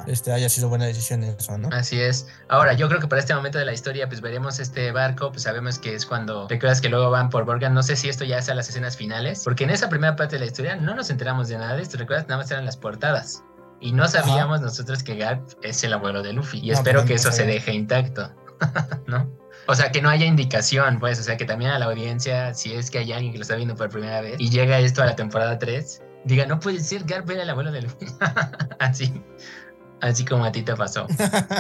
este, haya sido buena decisión eso, ¿no? Así es. Ahora, yo creo que para este momento de la historia, pues veremos este barco, pues sabemos que es cuando recuerdas que luego van por Morgan. No sé si esto ya sea las escenas finales, porque en esa primera parte de la historia no nos enteramos de nada de esto. Recuerdas, nada más eran las portadas. Y no sabíamos nosotros que Garp es el abuelo de Luffy. Y No, espero pero que no eso se deje intacto. ¿No? O sea, que no haya indicación, pues. O sea, que también a la audiencia, si es que hay alguien que lo está viendo por primera vez y llega esto a la temporada 3, diga, no puede ser, Garp era el abuelo de Luffy. Así. Así como a ti te pasó.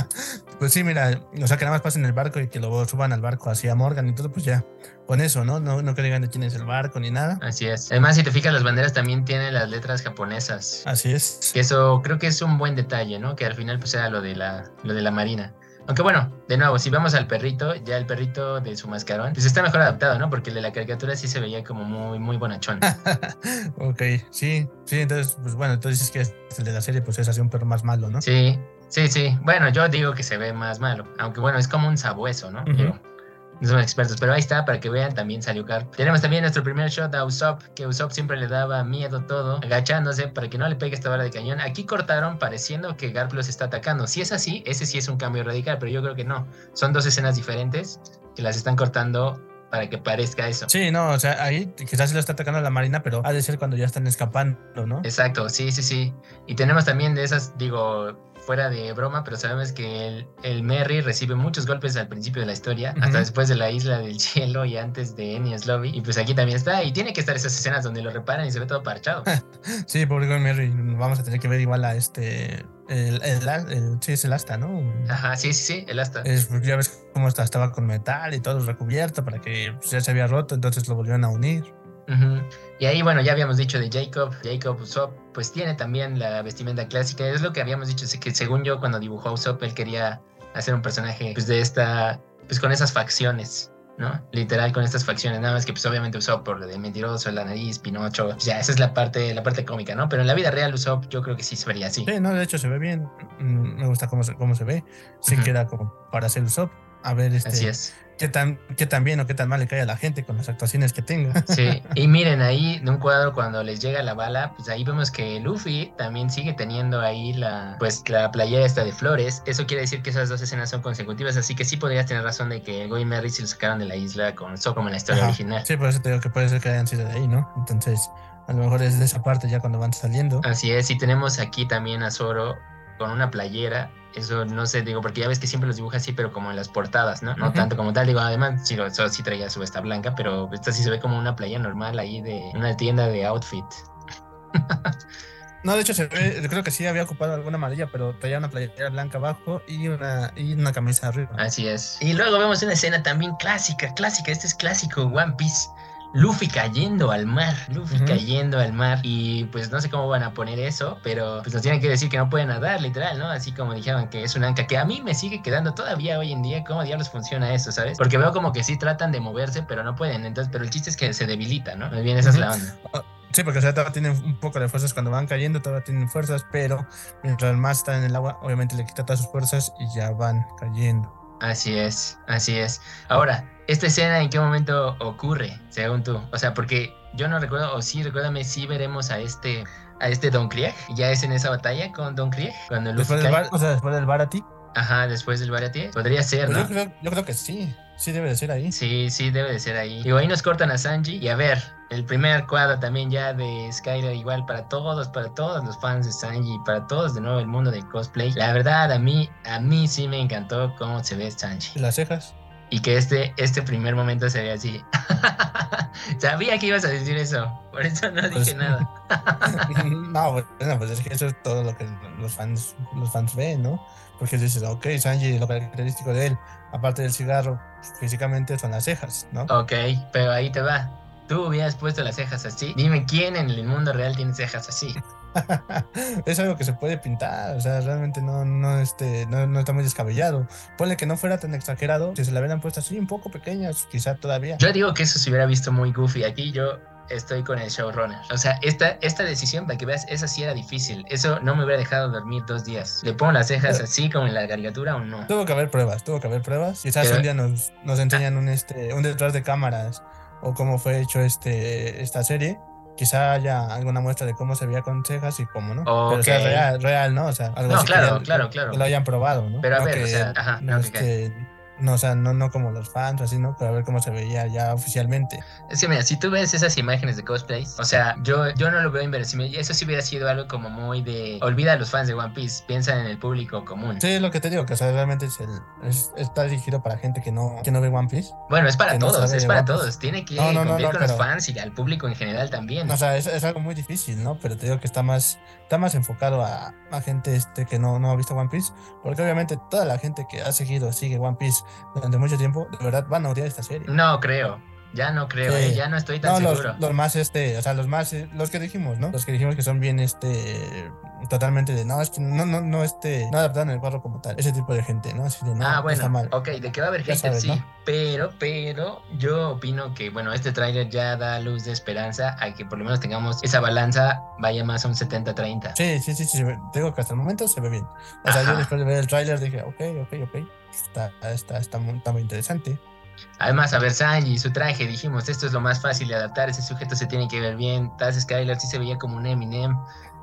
pues sí, mira, o sea, que nada más pasen el barco y que luego suban al barco así a Morgan y todo, pues ya, con eso, ¿no? No, no que digan de quién es el barco ni nada. Así es. Además, si te fijas, las banderas también tienen las letras japonesas. Así es. Que eso creo que es un buen detalle, ¿no? Que al final pues era lo de la, lo de la marina. Aunque bueno, de nuevo, si vamos al perrito, ya el perrito de su mascarón, pues está mejor adaptado, ¿no? Porque el de la caricatura sí se veía como muy, muy bonachón. ok, sí, sí, entonces, pues bueno, entonces es que el de la serie, pues es así un perro más malo, ¿no? Sí, sí, sí. Bueno, yo digo que se ve más malo. Aunque bueno, es como un sabueso, ¿no? No somos expertos, pero ahí está, para que vean, también salió Garp. Tenemos también nuestro primer shot a Usopp, que Usopp siempre le daba miedo todo, agachándose para que no le pegue esta bala de cañón. Aquí cortaron pareciendo que Garp los está atacando. Si es así, ese sí es un cambio radical, pero yo creo que no. Son dos escenas diferentes que las están cortando para que parezca eso. Sí, no, o sea, ahí quizás se lo está atacando a la marina, pero ha de ser cuando ya están escapando, ¿no? Exacto, sí, sí, sí. Y tenemos también de esas, digo, fuera de broma, pero sabemos que el, el Merry recibe muchos golpes al principio de la historia, hasta después de la isla del cielo y antes de Enies Lobby. Y pues aquí también está, y tiene que estar esas escenas donde lo reparan y se ve todo parchado. Sí, pobre Merry, vamos a tener que ver igual a este, el, el, el- sí, es el asta, ¿no? Ajá, sí, sí, sí, el asta. Es, ya ves cómo está, estaba con metal y todo recubierto para que pues, ya se había roto, entonces lo volvieron a unir. Y ahí, bueno, ya habíamos dicho de Jacob, Jacob Usopp, pues tiene también la vestimenta clásica. Es lo que habíamos dicho, que según yo, cuando dibujó Usopp, él quería hacer un personaje, pues de esta, pues con esas facciones. ¿no? Literal con estas facciones, nada más que pues obviamente Usopp por lo de mentiroso, la nariz, Pinocho, ya esa es la parte, la parte cómica, ¿no? Pero en la vida real Usopp yo creo que sí se vería así. Sí, no, de hecho se ve bien, mm, me gusta cómo se, cómo se ve, sí Ujú. queda como para hacer Usopp, a ver Así este, es. qué tan, qué tan bien o qué tan mal le cae a la gente con las actuaciones que tenga. Sí, y miren ahí en un cuadro cuando les llega la bala, pues ahí vemos que Luffy también sigue teniendo ahí la pues la playera esta de flores. Eso quiere decir que esas dos escenas son consecutivas, así que sí podrías tener razón de que Goy y Merry se lo sacaron de la isla con Zoro como en la historia Ajá. original. Sí, por eso te digo que puede ser que hayan sido de ahí, ¿no? Entonces, a lo mejor es de esa parte ya cuando van saliendo. Así es, y tenemos aquí también a Zoro con una playera. Eso no sé, digo, porque ya ves que siempre los dibuja así, pero como en las portadas, ¿no? No tanto como tal, digo, además, sí, Zoro sí traía su vesta blanca, pero esta sí se ve como una playa normal ahí de una tienda de outfit. No, de hecho, se ve- creo que sí había ocupado alguna amarilla, pero traía una playera blanca abajo y una, y una camisa arriba. Así es. Y luego vemos una escena también clásica, clásica, este es clásico One Piece. Luffy cayendo al mar, Luffy cayendo al mar y pues no sé cómo van a poner eso, pero pues nos tienen que decir que no pueden nadar, literal, ¿no? Así como dijeron que es un anca, que a mí me sigue quedando todavía hoy en día, ¿cómo diablos funciona eso, sabes? Porque veo como que sí tratan de moverse, pero no pueden, entonces, pero el chiste es que se debilita, ¿no? Más bien esa es la onda. Sí, porque o sea, todavía tienen un poco de fuerzas cuando van cayendo, todavía tienen fuerzas, pero mientras más están en el agua, obviamente le quita todas sus fuerzas y ya van cayendo. Así es, así es. Ahora, ¿esta escena en qué momento ocurre, según tú? O sea, porque yo no recuerdo, o sí, recuérdame, sí veremos a este, a este Don Krieg. Ya es en esa batalla con Don Krieg, cuando Después del, cae. bar, o sea, después del Barati, Ajá, después del Baratie. Podría ser, pues ¿no? yo, creo, yo creo que sí, sí debe de ser ahí. Sí, sí, debe de ser ahí. Digo, ahí nos cortan a Sanji. Y a ver, el primer cuadro también ya de Skyler, igual para todos, para todos los fans de Sanji, para todos de nuevo el mundo del cosplay. La verdad, a mí, a mí sí me encantó cómo se ve Sanji. Las cejas. Y que este, este primer momento se ve así. Sabía que ibas a decir eso. Por eso no dije Pues- nada. no, bueno, pues es que eso es todo lo que los fans, los fans ven, ¿no? Porque dices, ok, Sanji, lo característico de él, aparte del cigarro, físicamente son las cejas, ¿no? Ok, pero ahí te va. Tú hubieras puesto las cejas así. Dime quién en el mundo real tiene cejas así. es algo que se puede pintar, o sea, realmente no, no, este, no, no está muy descabellado. Ponle que no fuera tan exagerado, si se la hubieran puesto así, un poco pequeñas, quizá todavía. Yo digo que eso se hubiera visto muy goofy. Aquí yo estoy con el showrunner. O sea, esta, esta decisión, para que veas, esa sí era difícil. Eso no me hubiera dejado dormir dos días. ¿Le pongo las cejas así como en la caricatura o no? Tuvo que haber pruebas, tuvo que haber pruebas. Quizás Pero- un día nos, nos enseñan un, este, un detrás de cámaras o cómo fue hecho este, esta serie. Quizá haya alguna muestra de cómo se veía con cejas y cómo no. Pero o sea, real, real, ¿no? O sea, algo No, así que claro, ya- claro, claro. que lo hayan probado, ¿no? Pero a No ver, o que- sea, ajá, no, que este, no, o sea, no, no como los fans, así, ¿no? Pero a ver cómo se veía ya oficialmente. Es que mira, si tú ves esas imágenes de cosplays, o sea, yo, yo no lo veo inverosímil. Eso sí hubiera sido algo como muy de. Olvida a los fans de One Piece, piensa en el público común. Sí, es lo que te digo, que o sea, realmente es el, es- está dirigido para gente que no, que no ve One Piece. Bueno, es para no todos, es para todos. Tiene que No, cumplir con los pero- fans y al público en general también. O sea, es, es algo muy difícil, ¿no? Pero te digo que está más, está más enfocado a, a gente este, que no, no ha visto One Piece. Porque obviamente toda la gente que ha seguido, sigue One Piece durante mucho tiempo, de verdad van a odiar esta serie. No creo. Ya no creo, Sí. eh, ya no estoy tan No, seguro. los más, este, o sea, los más, eh, los que dijimos, ¿no? Los que dijimos que son bien, este, totalmente de, no, es que no, no, no, este, no adaptaron el cuadro como tal. Ese tipo de gente, ¿no? Así de, no, ah, está bueno, mal. ok, de que va a haber haters, sabes, sí, ¿no? pero, pero yo opino que, bueno, este tráiler ya da luz de esperanza a que por lo menos tengamos esa balanza vaya más a un 70-30. Sí, sí, sí, sí, digo que hasta el momento se ve bien. O sea, Ajá. yo después de ver el tráiler dije, ok, ok, ok, está, está, está, muy, está muy interesante. Además, a ver, Sanji, su traje, dijimos, esto es lo más fácil de adaptar, ese sujeto se tiene que ver bien. Taz Skylar sí se veía como un Eminem,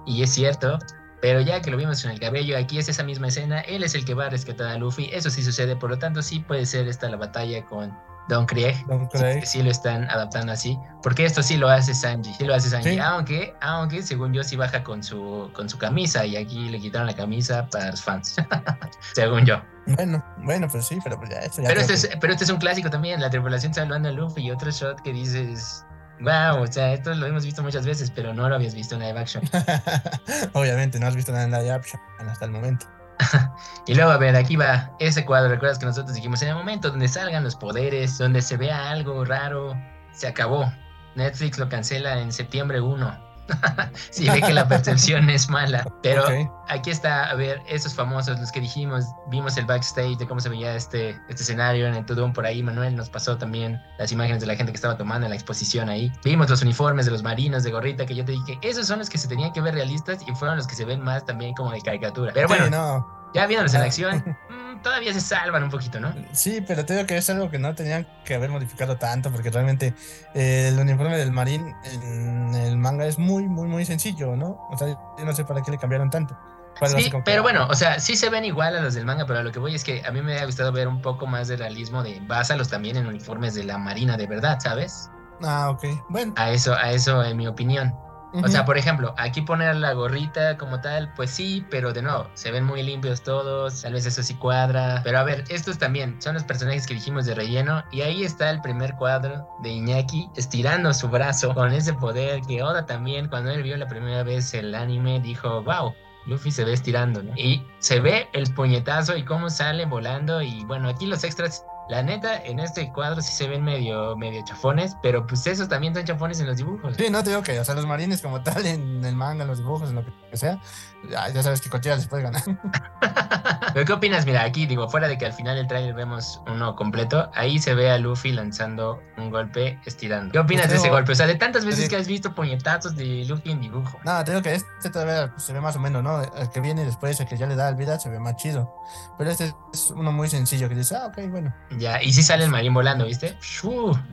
y es cierto, pero ya que lo vimos en el cabello, aquí es esa misma escena, él es el que va a rescatar a Luffy, eso sí sucede, por lo tanto sí puede ser esta la batalla con Don Krieg. Don Sí, Craig. sí lo están adaptando así, porque esto sí lo hace Sanji, sí lo hace Sanji, Sí. aunque, aunque según yo sí baja con su, con su camisa, y aquí le quitaron la camisa para los fans, según yo. Bueno, bueno, pues sí, pero pues ya eso ya Pero este, que- es, pero este es un clásico también, la tripulación salvando a Luffy y otro shot que dices, wow, o sea, esto lo hemos visto muchas veces, pero no lo habías visto en live action. Obviamente, no has visto nada en la action hasta el momento. Y luego, a ver, aquí va ese cuadro, recuerdas que nosotros dijimos, en el momento donde salgan los poderes, donde se vea algo raro, se acabó. Netflix lo cancela en septiembre 1. si ve que la percepción es mala. Pero Ok. aquí está, a ver, esos famosos, los que dijimos, vimos el backstage de cómo se veía este, este escenario en el Tudum por ahí. Manuel nos pasó también las imágenes de la gente que estaba tomando en la exposición ahí. Vimos los uniformes de los marinos de gorrita que yo te dije, esos son los que se tenían que ver realistas y fueron los que se ven más también como de caricatura. Pero bueno, Sí, no. ya viéndolos en Ah. acción, todavía se salvan un poquito, ¿no? Sí, pero te digo que es algo que no tenían que haber modificado tanto, porque realmente eh, el uniforme del marín en el manga es muy, muy, muy sencillo, ¿no? O sea, yo no sé para qué le cambiaron tanto. Sí, pero bueno, o sea, sí se ven igual a los del manga, pero a lo que voy es que a mí me ha gustado ver un poco más de realismo de básalos también en uniformes de la marina de verdad, ¿sabes? Ah, ok. Bueno, A eso, a eso en mi opinión. O sea, por ejemplo, aquí poner la gorrita como tal, pues sí, pero de nuevo, se ven muy limpios todos, tal vez eso sí cuadra. Pero a ver, estos también son los personajes que dijimos de relleno. Y ahí está el primer cuadro de Iñaki estirando su brazo con ese poder que Oda también, cuando él vio la primera vez el anime, dijo, wow. Luffy se ve estirando, ¿no? Y se ve el puñetazo y cómo sale volando. Y bueno, aquí los extras la neta, en este cuadro sí se ven medio, medio chafones, pero pues esos también son chafones en los dibujos. Sí, no te digo que, o sea, los marines como tal, en el manga, en los dibujos, en lo que sea, ya, sabes que cualquiera les puede ganar. ¿Pero qué opinas? Mira, aquí digo, fuera de que al final del trailer vemos uno completo, ahí se ve a Luffy lanzando un golpe estirando. ¿Qué opinas de ese golpe? O sea, de tantas veces Sí. que has visto puñetazos de Luffy en dibujo. No, te digo que este todavía pues, se ve más o menos, ¿no? El que viene después, el que ya le da vida, se ve más chido. Pero este es uno muy sencillo que dice, ah, ok, bueno. Ya, y sí sale el marín volando, ¿viste?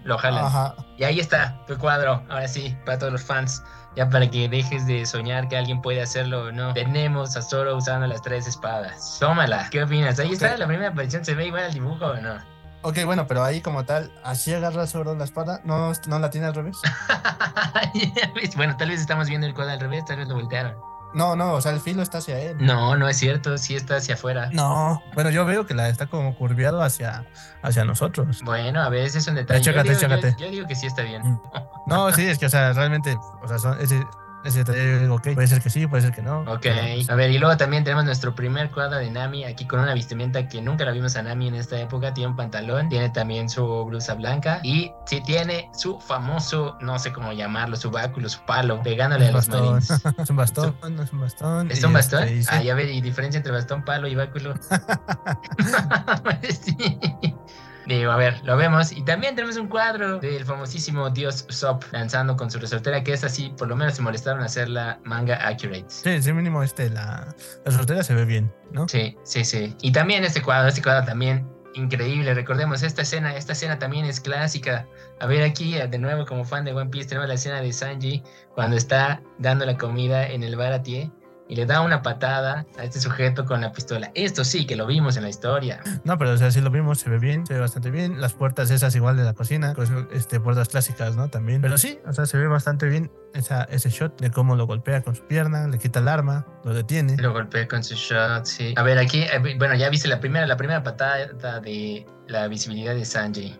Lo jalan. Ajá. Y ahí está tu cuadro, ahora sí, para todos los fans. Ya para que dejes de soñar que alguien puede hacerlo o no. Tenemos a Zoro usando las tres espadas. Tómala. ¿Qué opinas? Ahí está, la primera aparición. ¿Se ve igual al dibujo o no? Ok, bueno, pero ahí como tal, así agarra Zoro la espada, no, no la tiene al revés. Bueno, tal vez estamos viendo el cuadro al revés, tal vez lo voltearon. No, no, o sea, el filo está hacia él. No, no es cierto, sí está hacia afuera. No, bueno, yo veo que la está como curviado hacia, hacia nosotros. Bueno, a veces es un detalle. chécate, yo, digo, yo- digo que sí está bien. No, sí, es que, o sea, realmente, o sea, son- ese, ok, puede ser que sí, puede ser que no. Ok, a ver, y luego también tenemos nuestro primer cuadro de Nami aquí con una vestimenta que nunca la vimos a Nami en esta época. Tiene un pantalón, tiene también su blusa blanca y sí tiene su famoso, no sé cómo llamarlo, su báculo, su palo, pegándole a los marines. Es un bastón, no es un bastón. ¿Es y un bastón? este, sí. Ah, ya ver, y diferencia entre bastón, palo y báculo. Sí. Digo, a ver, lo vemos. Y también tenemos un cuadro del famosísimo dios Sop lanzando con su resortera, que es así, por lo menos se molestaron a hacerla manga accurate. Sí, sí, mínimo este, la, la soltera se ve bien, ¿no? Sí, sí, sí. Y también este cuadro, este cuadro también increíble. Recordemos, esta escena, esta escena también es clásica. A ver aquí, de nuevo, como fan de One Piece, tenemos la escena de Sanji cuando está dando la comida en el baratie y le da una patada a este sujeto con la pistola. Esto sí, que lo vimos en la historia. No, pero o sea, sí lo vimos, se ve bien, se ve bastante bien. Las puertas esas igual de la cocina, pues, este, puertas clásicas, ¿no? También. Pero sí, o sea, se ve bastante bien esa, ese shot de cómo lo golpea con su pierna, le quita el arma, lo detiene. Lo golpea con su shot, sí. A ver, aquí, eh, bueno, ya viste la primera, la primera patada de la visibilidad de Sanji.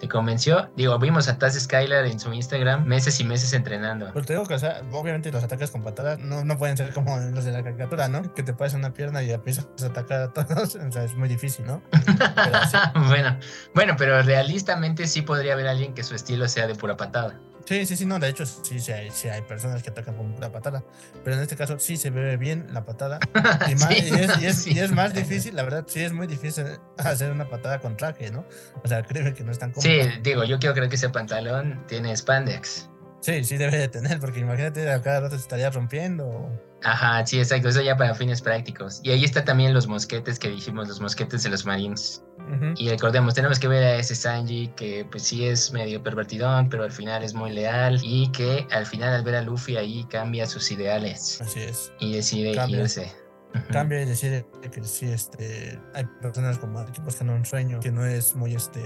¿Te convenció? Digo, vimos a Taz Skylar en su Instagram meses y meses entrenando. Pero te digo que, o sea, obviamente los ataques con patadas no, no pueden ser como los de la caricatura, ¿no? Que te pones una pierna y empiezas a atacar a todos. O sea, es muy difícil, ¿no? Pero bueno, bueno, pero realistamente sí podría haber alguien que su estilo sea de pura patada. Sí, sí, sí, no, de hecho sí, sí hay, sí hay personas que atacan con la patada, pero en este caso sí se ve bien la patada y, más- Sí, y es, y es- sí. y es más difícil, la verdad, sí es muy difícil hacer una patada con traje, ¿no? O sea, créeme que no es tan cómodo. Sí, digo, yo quiero creer que ese pantalón tiene spandex. Sí, sí debe de tener, porque imagínate a cada rato se estaría rompiendo. Ajá, sí, exacto, eso ya para fines prácticos. Y ahí está también los mosquetes que dijimos, los mosquetes de los marines. Y recordemos, tenemos que ver a ese Sanji que pues sí es medio pervertidón, pero al final es muy leal y que al final al ver a Luffy ahí cambia sus ideales Así es. y decide Cambia. irse. Cambia y decide que sí, este, hay personas como que buscan un sueño que no es muy, este,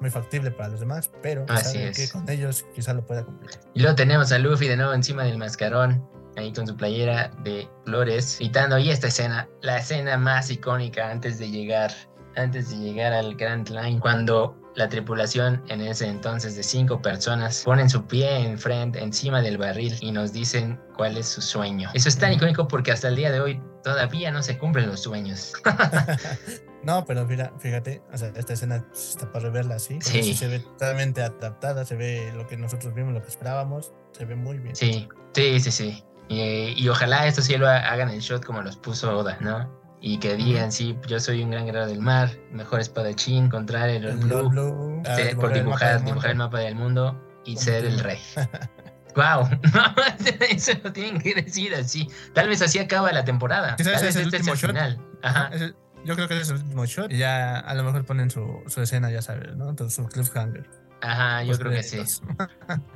muy factible para los demás, pero Así es. que con ellos quizá lo pueda cumplir. Y luego tenemos a Luffy de nuevo encima del mascarón, ahí con su playera de flores, gritando. Y esta escena, la escena más icónica antes de llegar, antes de llegar al Grand Line, cuando la tripulación en ese entonces de cinco personas ponen su pie enfrente, encima del barril y nos dicen cuál es su sueño. Eso es tan icónico porque hasta el día de hoy todavía no se cumplen los sueños. no, pero mira, fíjate, o sea, esta escena está para reverla así. Sí. se ve totalmente adaptada, se ve lo que nosotros vimos, lo que esperábamos, se ve muy bien. Sí, sí, sí, sí. Y, y ojalá esto sí lo ha- hagan el shot como los puso Oda, ¿no? Y que digan, sí, yo soy un gran guerrero del mar, mejor espadachín contra el El Blue, Blue, sí, por el dibujar, del dibujar el mapa del mundo y ser el rey. ¡Wow! Eso lo tienen que decir así. Tal vez así acaba la temporada. Tal vez es el este es el último final. Ajá. Yo creo que es el último shot. Y ya a lo mejor ponen su, su escena, ya sabes, ¿no? Entonces, su cliffhanger. Ajá, yo Los creo que sí.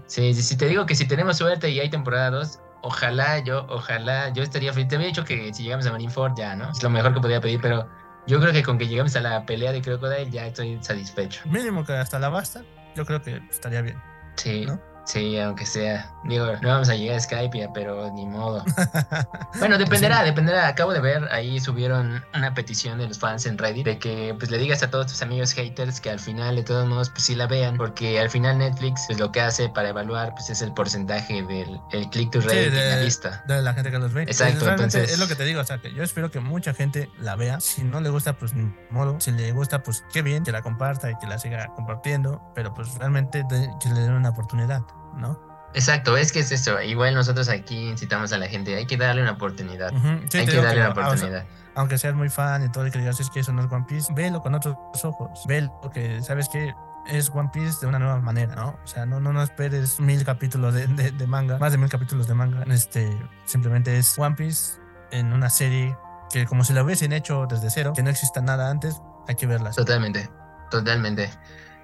Sí, sí, te digo que si tenemos suerte y hay temporada 2, ojalá yo, ojalá, yo estaría feliz. Te había dicho que si llegamos a Marineford ya, ¿no? Es lo mejor que podía pedir, pero yo creo que con que lleguemos a la pelea de Crocodile ya estoy satisfecho. Mínimo que hasta la basta, yo creo que estaría bien. Sí, ¿No? Sí, aunque sea. Digo, no vamos a llegar a Skype, ya, pero ni modo. Bueno, dependerá, dependerá. Acabo de ver, ahí subieron una petición de los fans en Reddit de que pues le digas a todos tus amigos haters que al final, de todos modos, pues sí la vean. Porque al final Netflix, pues lo que hace para evaluar, pues es el porcentaje del el click to Sí, rate en la lista. de la gente que los ve. Exacto, Realmente entonces- Es lo que te digo, o sea, que yo espero que mucha gente la vea. Si no le gusta, pues ni modo. Si le gusta, pues qué bien, que la comparta y que la siga compartiendo. Pero pues realmente de- que le den una oportunidad, ¿no? Exacto, es que es eso. Igual nosotros aquí incitamos a la gente, hay que darle una oportunidad. Sí, hay que darle una que, o sea, oportunidad. aunque seas muy fan y todo y que digas es que eso no es One Piece, velo con otros ojos. Velo que sabes que es One Piece de una nueva manera, ¿no? O sea, no, no, no esperes mil capítulos de, de- de manga, más de mil capítulos de manga. Este, simplemente es One Piece en una serie que como si la hubiesen hecho desde cero, que no exista nada antes, hay que verlas. Totalmente, totalmente.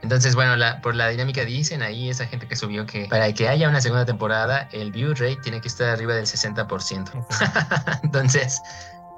Entonces, bueno, la- por la dinámica dicen ahí esa gente que subió que para que haya una segunda temporada, el view rate tiene que estar arriba del 60%. Ok. Entonces,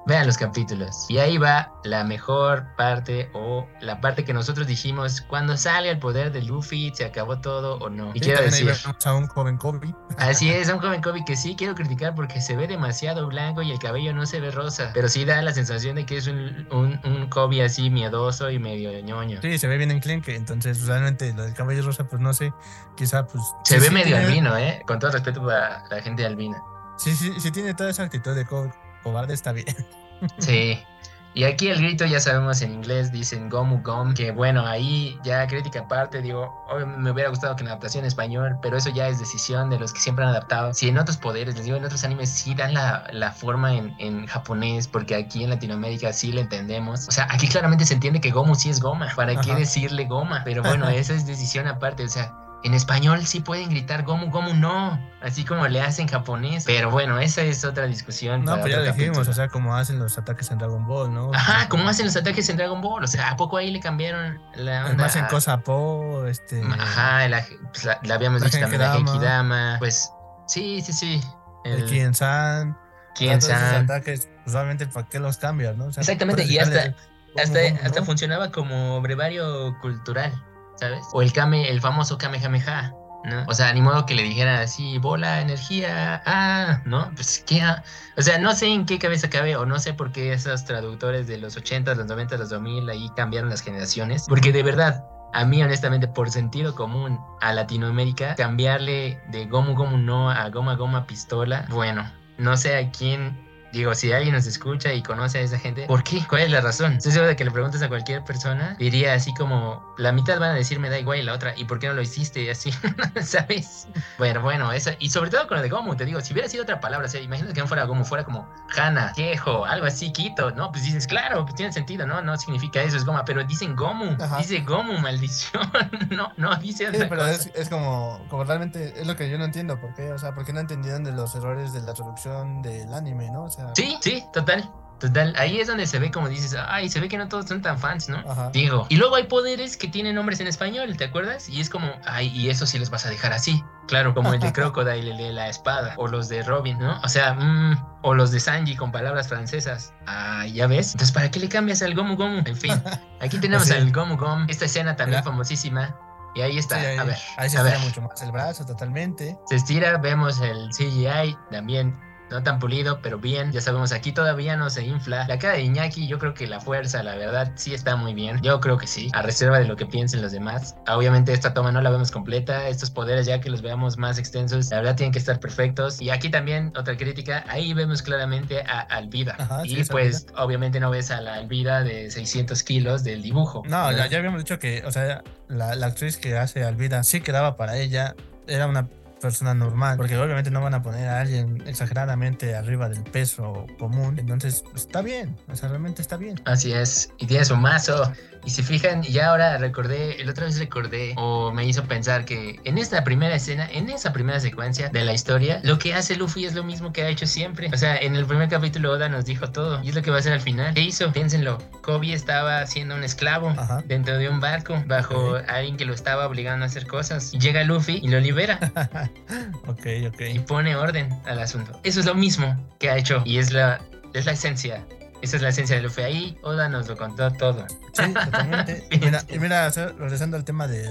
vean los capítulos. Y ahí va la mejor parte o la parte que nosotros dijimos, cuando sale el poder de Luffy, se acabó todo o no. Y Sí, quiero decir, a un joven Kobe. así es, a un joven Kobe que sí quiero criticar porque se ve demasiado blanco y el cabello no se ve rosa, pero sí da la sensación de que es un, un, un Kobe así miedoso y medio ñoño. Sí, se ve bien enclenque, entonces realmente lo del cabello rosa, pues no sé, quizá pues... Se sí, ve sí medio tiene- albino, ¿eh? Con todo respeto para la gente albina. Sí, sí, sí tiene toda esa actitud de co- cobarde, está bien. Sí. Y aquí el grito, ya sabemos en inglés, dicen Gomu Gom, que bueno, ahí ya crítica aparte, digo, obviamente me hubiera gustado que en adaptación en español, pero eso ya es decisión de los que siempre han adaptado. Si en otros poderes, les digo, en otros animes sí dan la, la forma en, en japonés, porque aquí en Latinoamérica sí le entendemos. O sea, aquí claramente se entiende que Gomu sí es goma, ¿para qué Ajá. decirle goma? Pero bueno, esa es decisión aparte, o sea... En español sí pueden gritar Gomu Gomu no, así como le hacen en japonés. Pero bueno, esa es otra discusión. No, para pues ya dijimos, o sea, como hacen los ataques en Dragon Ball, ¿no? Ajá, como hacen los ataques en Dragon Ball. O sea, ¿a poco ahí le cambiaron la onda? Además en a- Cosa Po, este... Ajá, la, pues la, la habíamos la dicho también, la Genkidama. Pues sí, sí, sí. El El, Kien-san. Kien todos esos San. ataques, pues obviamente, ¿para qué los cambias, no? O sea, Exactamente, y hasta- Hasta, Gomu hasta funcionaba como brevario cultural, ¿sabes? O el Kame, el famoso Kamehameha. ¿no? O sea, ni modo que le dijeran así, bola, energía, ah, ¿no? Pues qué, ah? o sea, no sé en qué cabeza cabe o no sé por qué esos traductores de los 80, los 90, los 2000 ahí cambiaron las generaciones, porque de verdad, a mí honestamente, por sentido común a Latinoamérica, cambiarle de Gomu Gomu no a Goma Goma Pistola, bueno, no sé a quién Digo, si alguien nos escucha y conoce a esa gente, ¿por qué? ¿Cuál es la razón? Estoy seguro de que le preguntas a cualquier persona, diría así como, la mitad van a decir me da igual y la otra, ¿y por qué no lo hiciste? Así, ¿sabes? Bueno, bueno, eso, y sobre todo con lo de Gomu, te digo, si hubiera sido otra palabra, o sea, imagínate que no fuera Gomu, fuera como Hana, Quejo, algo así, Quito, ¿no? Pues dices, claro, pues tiene sentido, ¿no? No significa eso, es goma, pero dicen Gomu, Ajá. dice Gomu, maldición, no, no, dice Sí, otra pero cosa. es, es como, como realmente es lo que yo no entiendo, ¿por qué? O sea, ¿por qué no entendieron de los errores de la traducción del anime, no? O sea, Sí, sí, total, total, ahí es donde se ve como dices, ay, se ve que no todos son tan fans, ¿no? Ajá. Digo, y luego hay poderes que tienen nombres en español, ¿te acuerdas? Y es como, ay, y eso sí los vas a dejar así. Claro, como el de Crocodile, el de la espada, o los de Robin, ¿no? O sea, mm, o los de Sanji con palabras francesas. Ah, ya ves. Entonces, ¿para qué le cambias al Gomu Gomu? En fin, aquí tenemos al Gomu Gomu, esta escena también famosísima. Y ahí está, Sí, ahí, a ver, ahí se a ver. estira mucho más el brazo totalmente. Se estira, vemos el CGI también. No tan pulido, pero bien. Ya sabemos, aquí todavía no se infla. La cara de Iñaki, yo creo que la fuerza, la verdad, sí está muy bien. Yo creo que sí, a reserva de lo que piensen los demás. Obviamente esta toma no la vemos completa. Estos poderes, ya que los veamos más extensos, la verdad tienen que estar perfectos. Y aquí también otra crítica, ahí vemos claramente a Alvida. Ajá, y es pues obviamente no ves a la Alvida de 600 kilos del dibujo. No, ya habíamos dicho que, o sea, la, la actriz que hace Alvida sí quedaba para ella, era una persona normal, porque obviamente no van a poner a alguien exageradamente arriba del peso común, entonces pues, está bien, o sea, realmente está bien. Así es, y tiene su mazo. Y si fijan, ya ahora recordé, el otra vez recordé, o me hizo pensar que en esta primera escena, en esa primera secuencia de la historia, lo que hace Luffy es lo mismo que ha hecho siempre. O sea, en el primer capítulo Oda nos dijo todo, y es lo que va a hacer al final. ¿Qué hizo? Piénsenlo, Kobe estaba siendo un esclavo Ajá. dentro de un barco, bajo Ok. alguien que lo estaba obligando a hacer cosas. Y llega Luffy y lo libera. ok, ok. y pone orden al asunto. Eso es lo mismo que ha hecho y es la, es la esencia esa es la esencia de Luffy. Ahí Oda nos lo contó todo. Sí, totalmente. y mira, y mira, o sea, regresando al tema de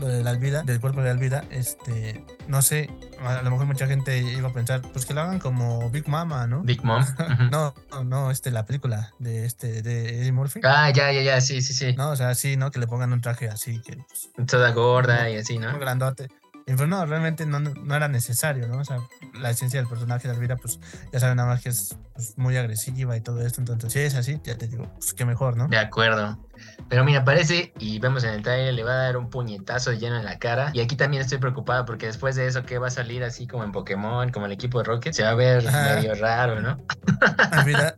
lo, de la Alvida, del cuerpo de Alvida, este, no sé, a lo mejor mucha gente iba a pensar, pues que lo hagan como Big Mama, ¿no? Big Mom. No, no, no, este, la película de este, de Eddie Murphy. Ah, ya, ya, ya, sí, sí, sí. No, o sea, sí, ¿no? Que le pongan un traje así, que pues, Toda gorda y así, ¿no? grandote. Y pues no, realmente no, no era necesario, ¿no? O sea, la esencia del personaje de Alvira, pues ya saben nada más que es pues, muy agresiva y todo esto. Entonces, si es así, ya te digo, pues qué mejor, ¿no? De acuerdo. Pero mira, parece, y vemos en el trailer, le va a dar un puñetazo lleno en la cara. Y aquí también estoy preocupado porque después de eso, que va a salir así como en Pokémon, como el equipo de Rocket? Se va a ver Ajá. medio raro, ¿no? Alvira,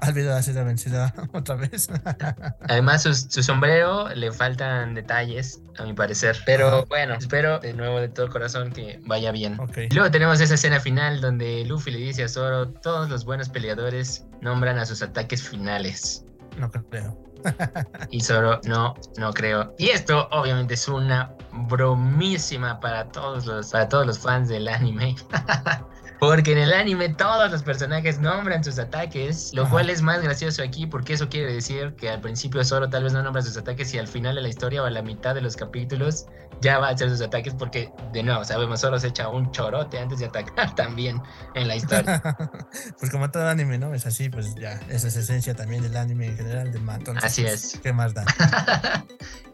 Alvira ha sido vencida otra vez. Además, su, su sombrero le faltan detalles, a mi parecer. Pero Ajá. bueno, espero de nuevo de todo corazón que vaya bien. ok. Y luego tenemos esa escena final donde Luffy le dice a Zoro, todos los buenos peleadores nombran a sus ataques finales. No creo. Y Zoro, no, no creo. Y esto obviamente es una bromísima para todos los, para todos los fans del anime. Porque en el anime todos los personajes nombran sus ataques, lo Ajá. cual es más gracioso aquí porque eso quiere decir que al principio Zoro tal vez no nombra sus ataques y al final de la historia o a la mitad de los capítulos ya va a hacer sus ataques porque de nuevo sabemos Zoro se echa un chorote antes de atacar también en la historia. pues como todo anime, ¿no? Es así, pues ya, esa es esencia también del anime en general, del man. Entonces, Así es. ¿Qué más da?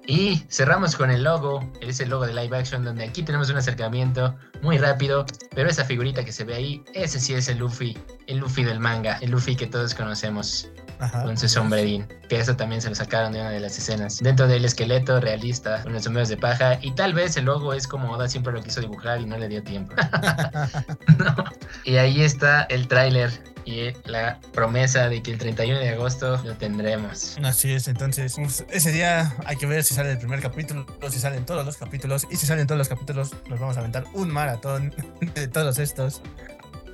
y cerramos con el logo, ese logo de live action, donde aquí tenemos un acercamiento muy rápido, pero esa figurita que se ve ahí, ese sí es el Luffy, el Luffy del manga, el Luffy que todos conocemos Ajá. con su sombrerín, que eso también se lo sacaron de una de las escenas. Dentro del esqueleto realista, con los sombreros de paja, y tal vez el logo es como Oda siempre lo quiso dibujar y no le dio tiempo. No. Y ahí está el tráiler y la promesa de que el 31 de agosto lo tendremos. Así es, entonces pues, ese día hay que ver si sale el primer capítulo, si salen todos los capítulos, y si salen todos los capítulos nos vamos a aventar un maratón de todos estos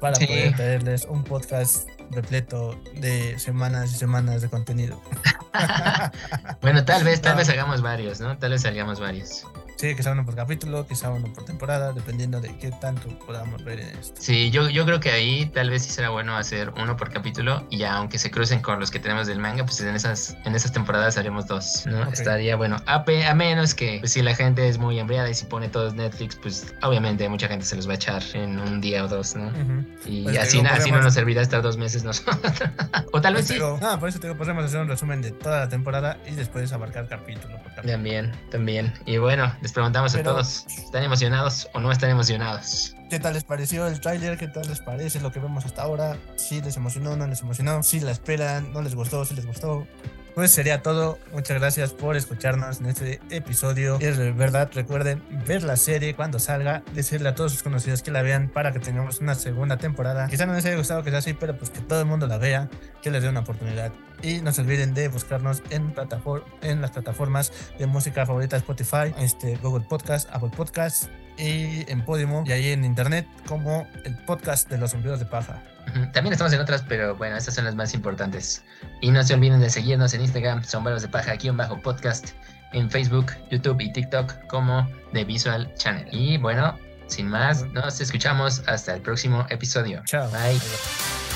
para Sí. poder traerles un podcast repleto de semanas y semanas de contenido. Bueno, tal vez, tal vez hagamos varios, ¿no? Tal vez salgamos varios. Sí, que sea uno por capítulo, que sea uno por temporada, dependiendo de qué tanto podamos ver en esto. Sí, yo, yo creo que ahí tal vez sí será bueno hacer uno por capítulo y ya aunque se crucen con los que tenemos del manga, pues en esas, en esas temporadas haremos dos, ¿no? Estaría bueno. A, menos que pues, si la gente es muy hambriada y si pone todos Netflix, pues obviamente mucha gente se los va a echar en un día o dos, ¿no? Y Pues, así, digo, así no nos servirá estar dos meses nosotros. o tal vez sí. Pero, ah, por eso te digo, podemos hacer un resumen de toda la temporada y después abarcar capítulo por capítulo. También, también. Y bueno, les preguntamos Pero- a todos, ¿están emocionados o no están emocionados? ¿Qué tal les pareció el tráiler? ¿Qué tal les parece lo que vemos hasta ahora? ¿Si les emocionó? ¿No les emocionó? ¿Si la esperan? ¿No les gustó? ¿Si les gustó? Pues sería todo. Muchas gracias por escucharnos en este episodio. Y de verdad, recuerden ver la serie cuando salga, decirle a todos sus conocidos que la vean para que tengamos una segunda temporada. Quizá no les haya gustado que sea así, pero pues que todo el mundo la vea, que les dé una oportunidad. Y no se olviden de buscarnos en, platafor- en las plataformas de música favorita Spotify, este, Google Podcast, Apple Podcast y en Podimo y ahí en internet como el podcast de los sombreros de paja. También estamos en otras, pero bueno, estas son las más importantes. Y no se olviden de seguirnos en Instagram, Sombreros de Paja, aquí bajo podcast, en Facebook, YouTube y TikTok como The Visual Channel. Y bueno, sin más, nos escuchamos hasta el próximo episodio. Chao. Bye.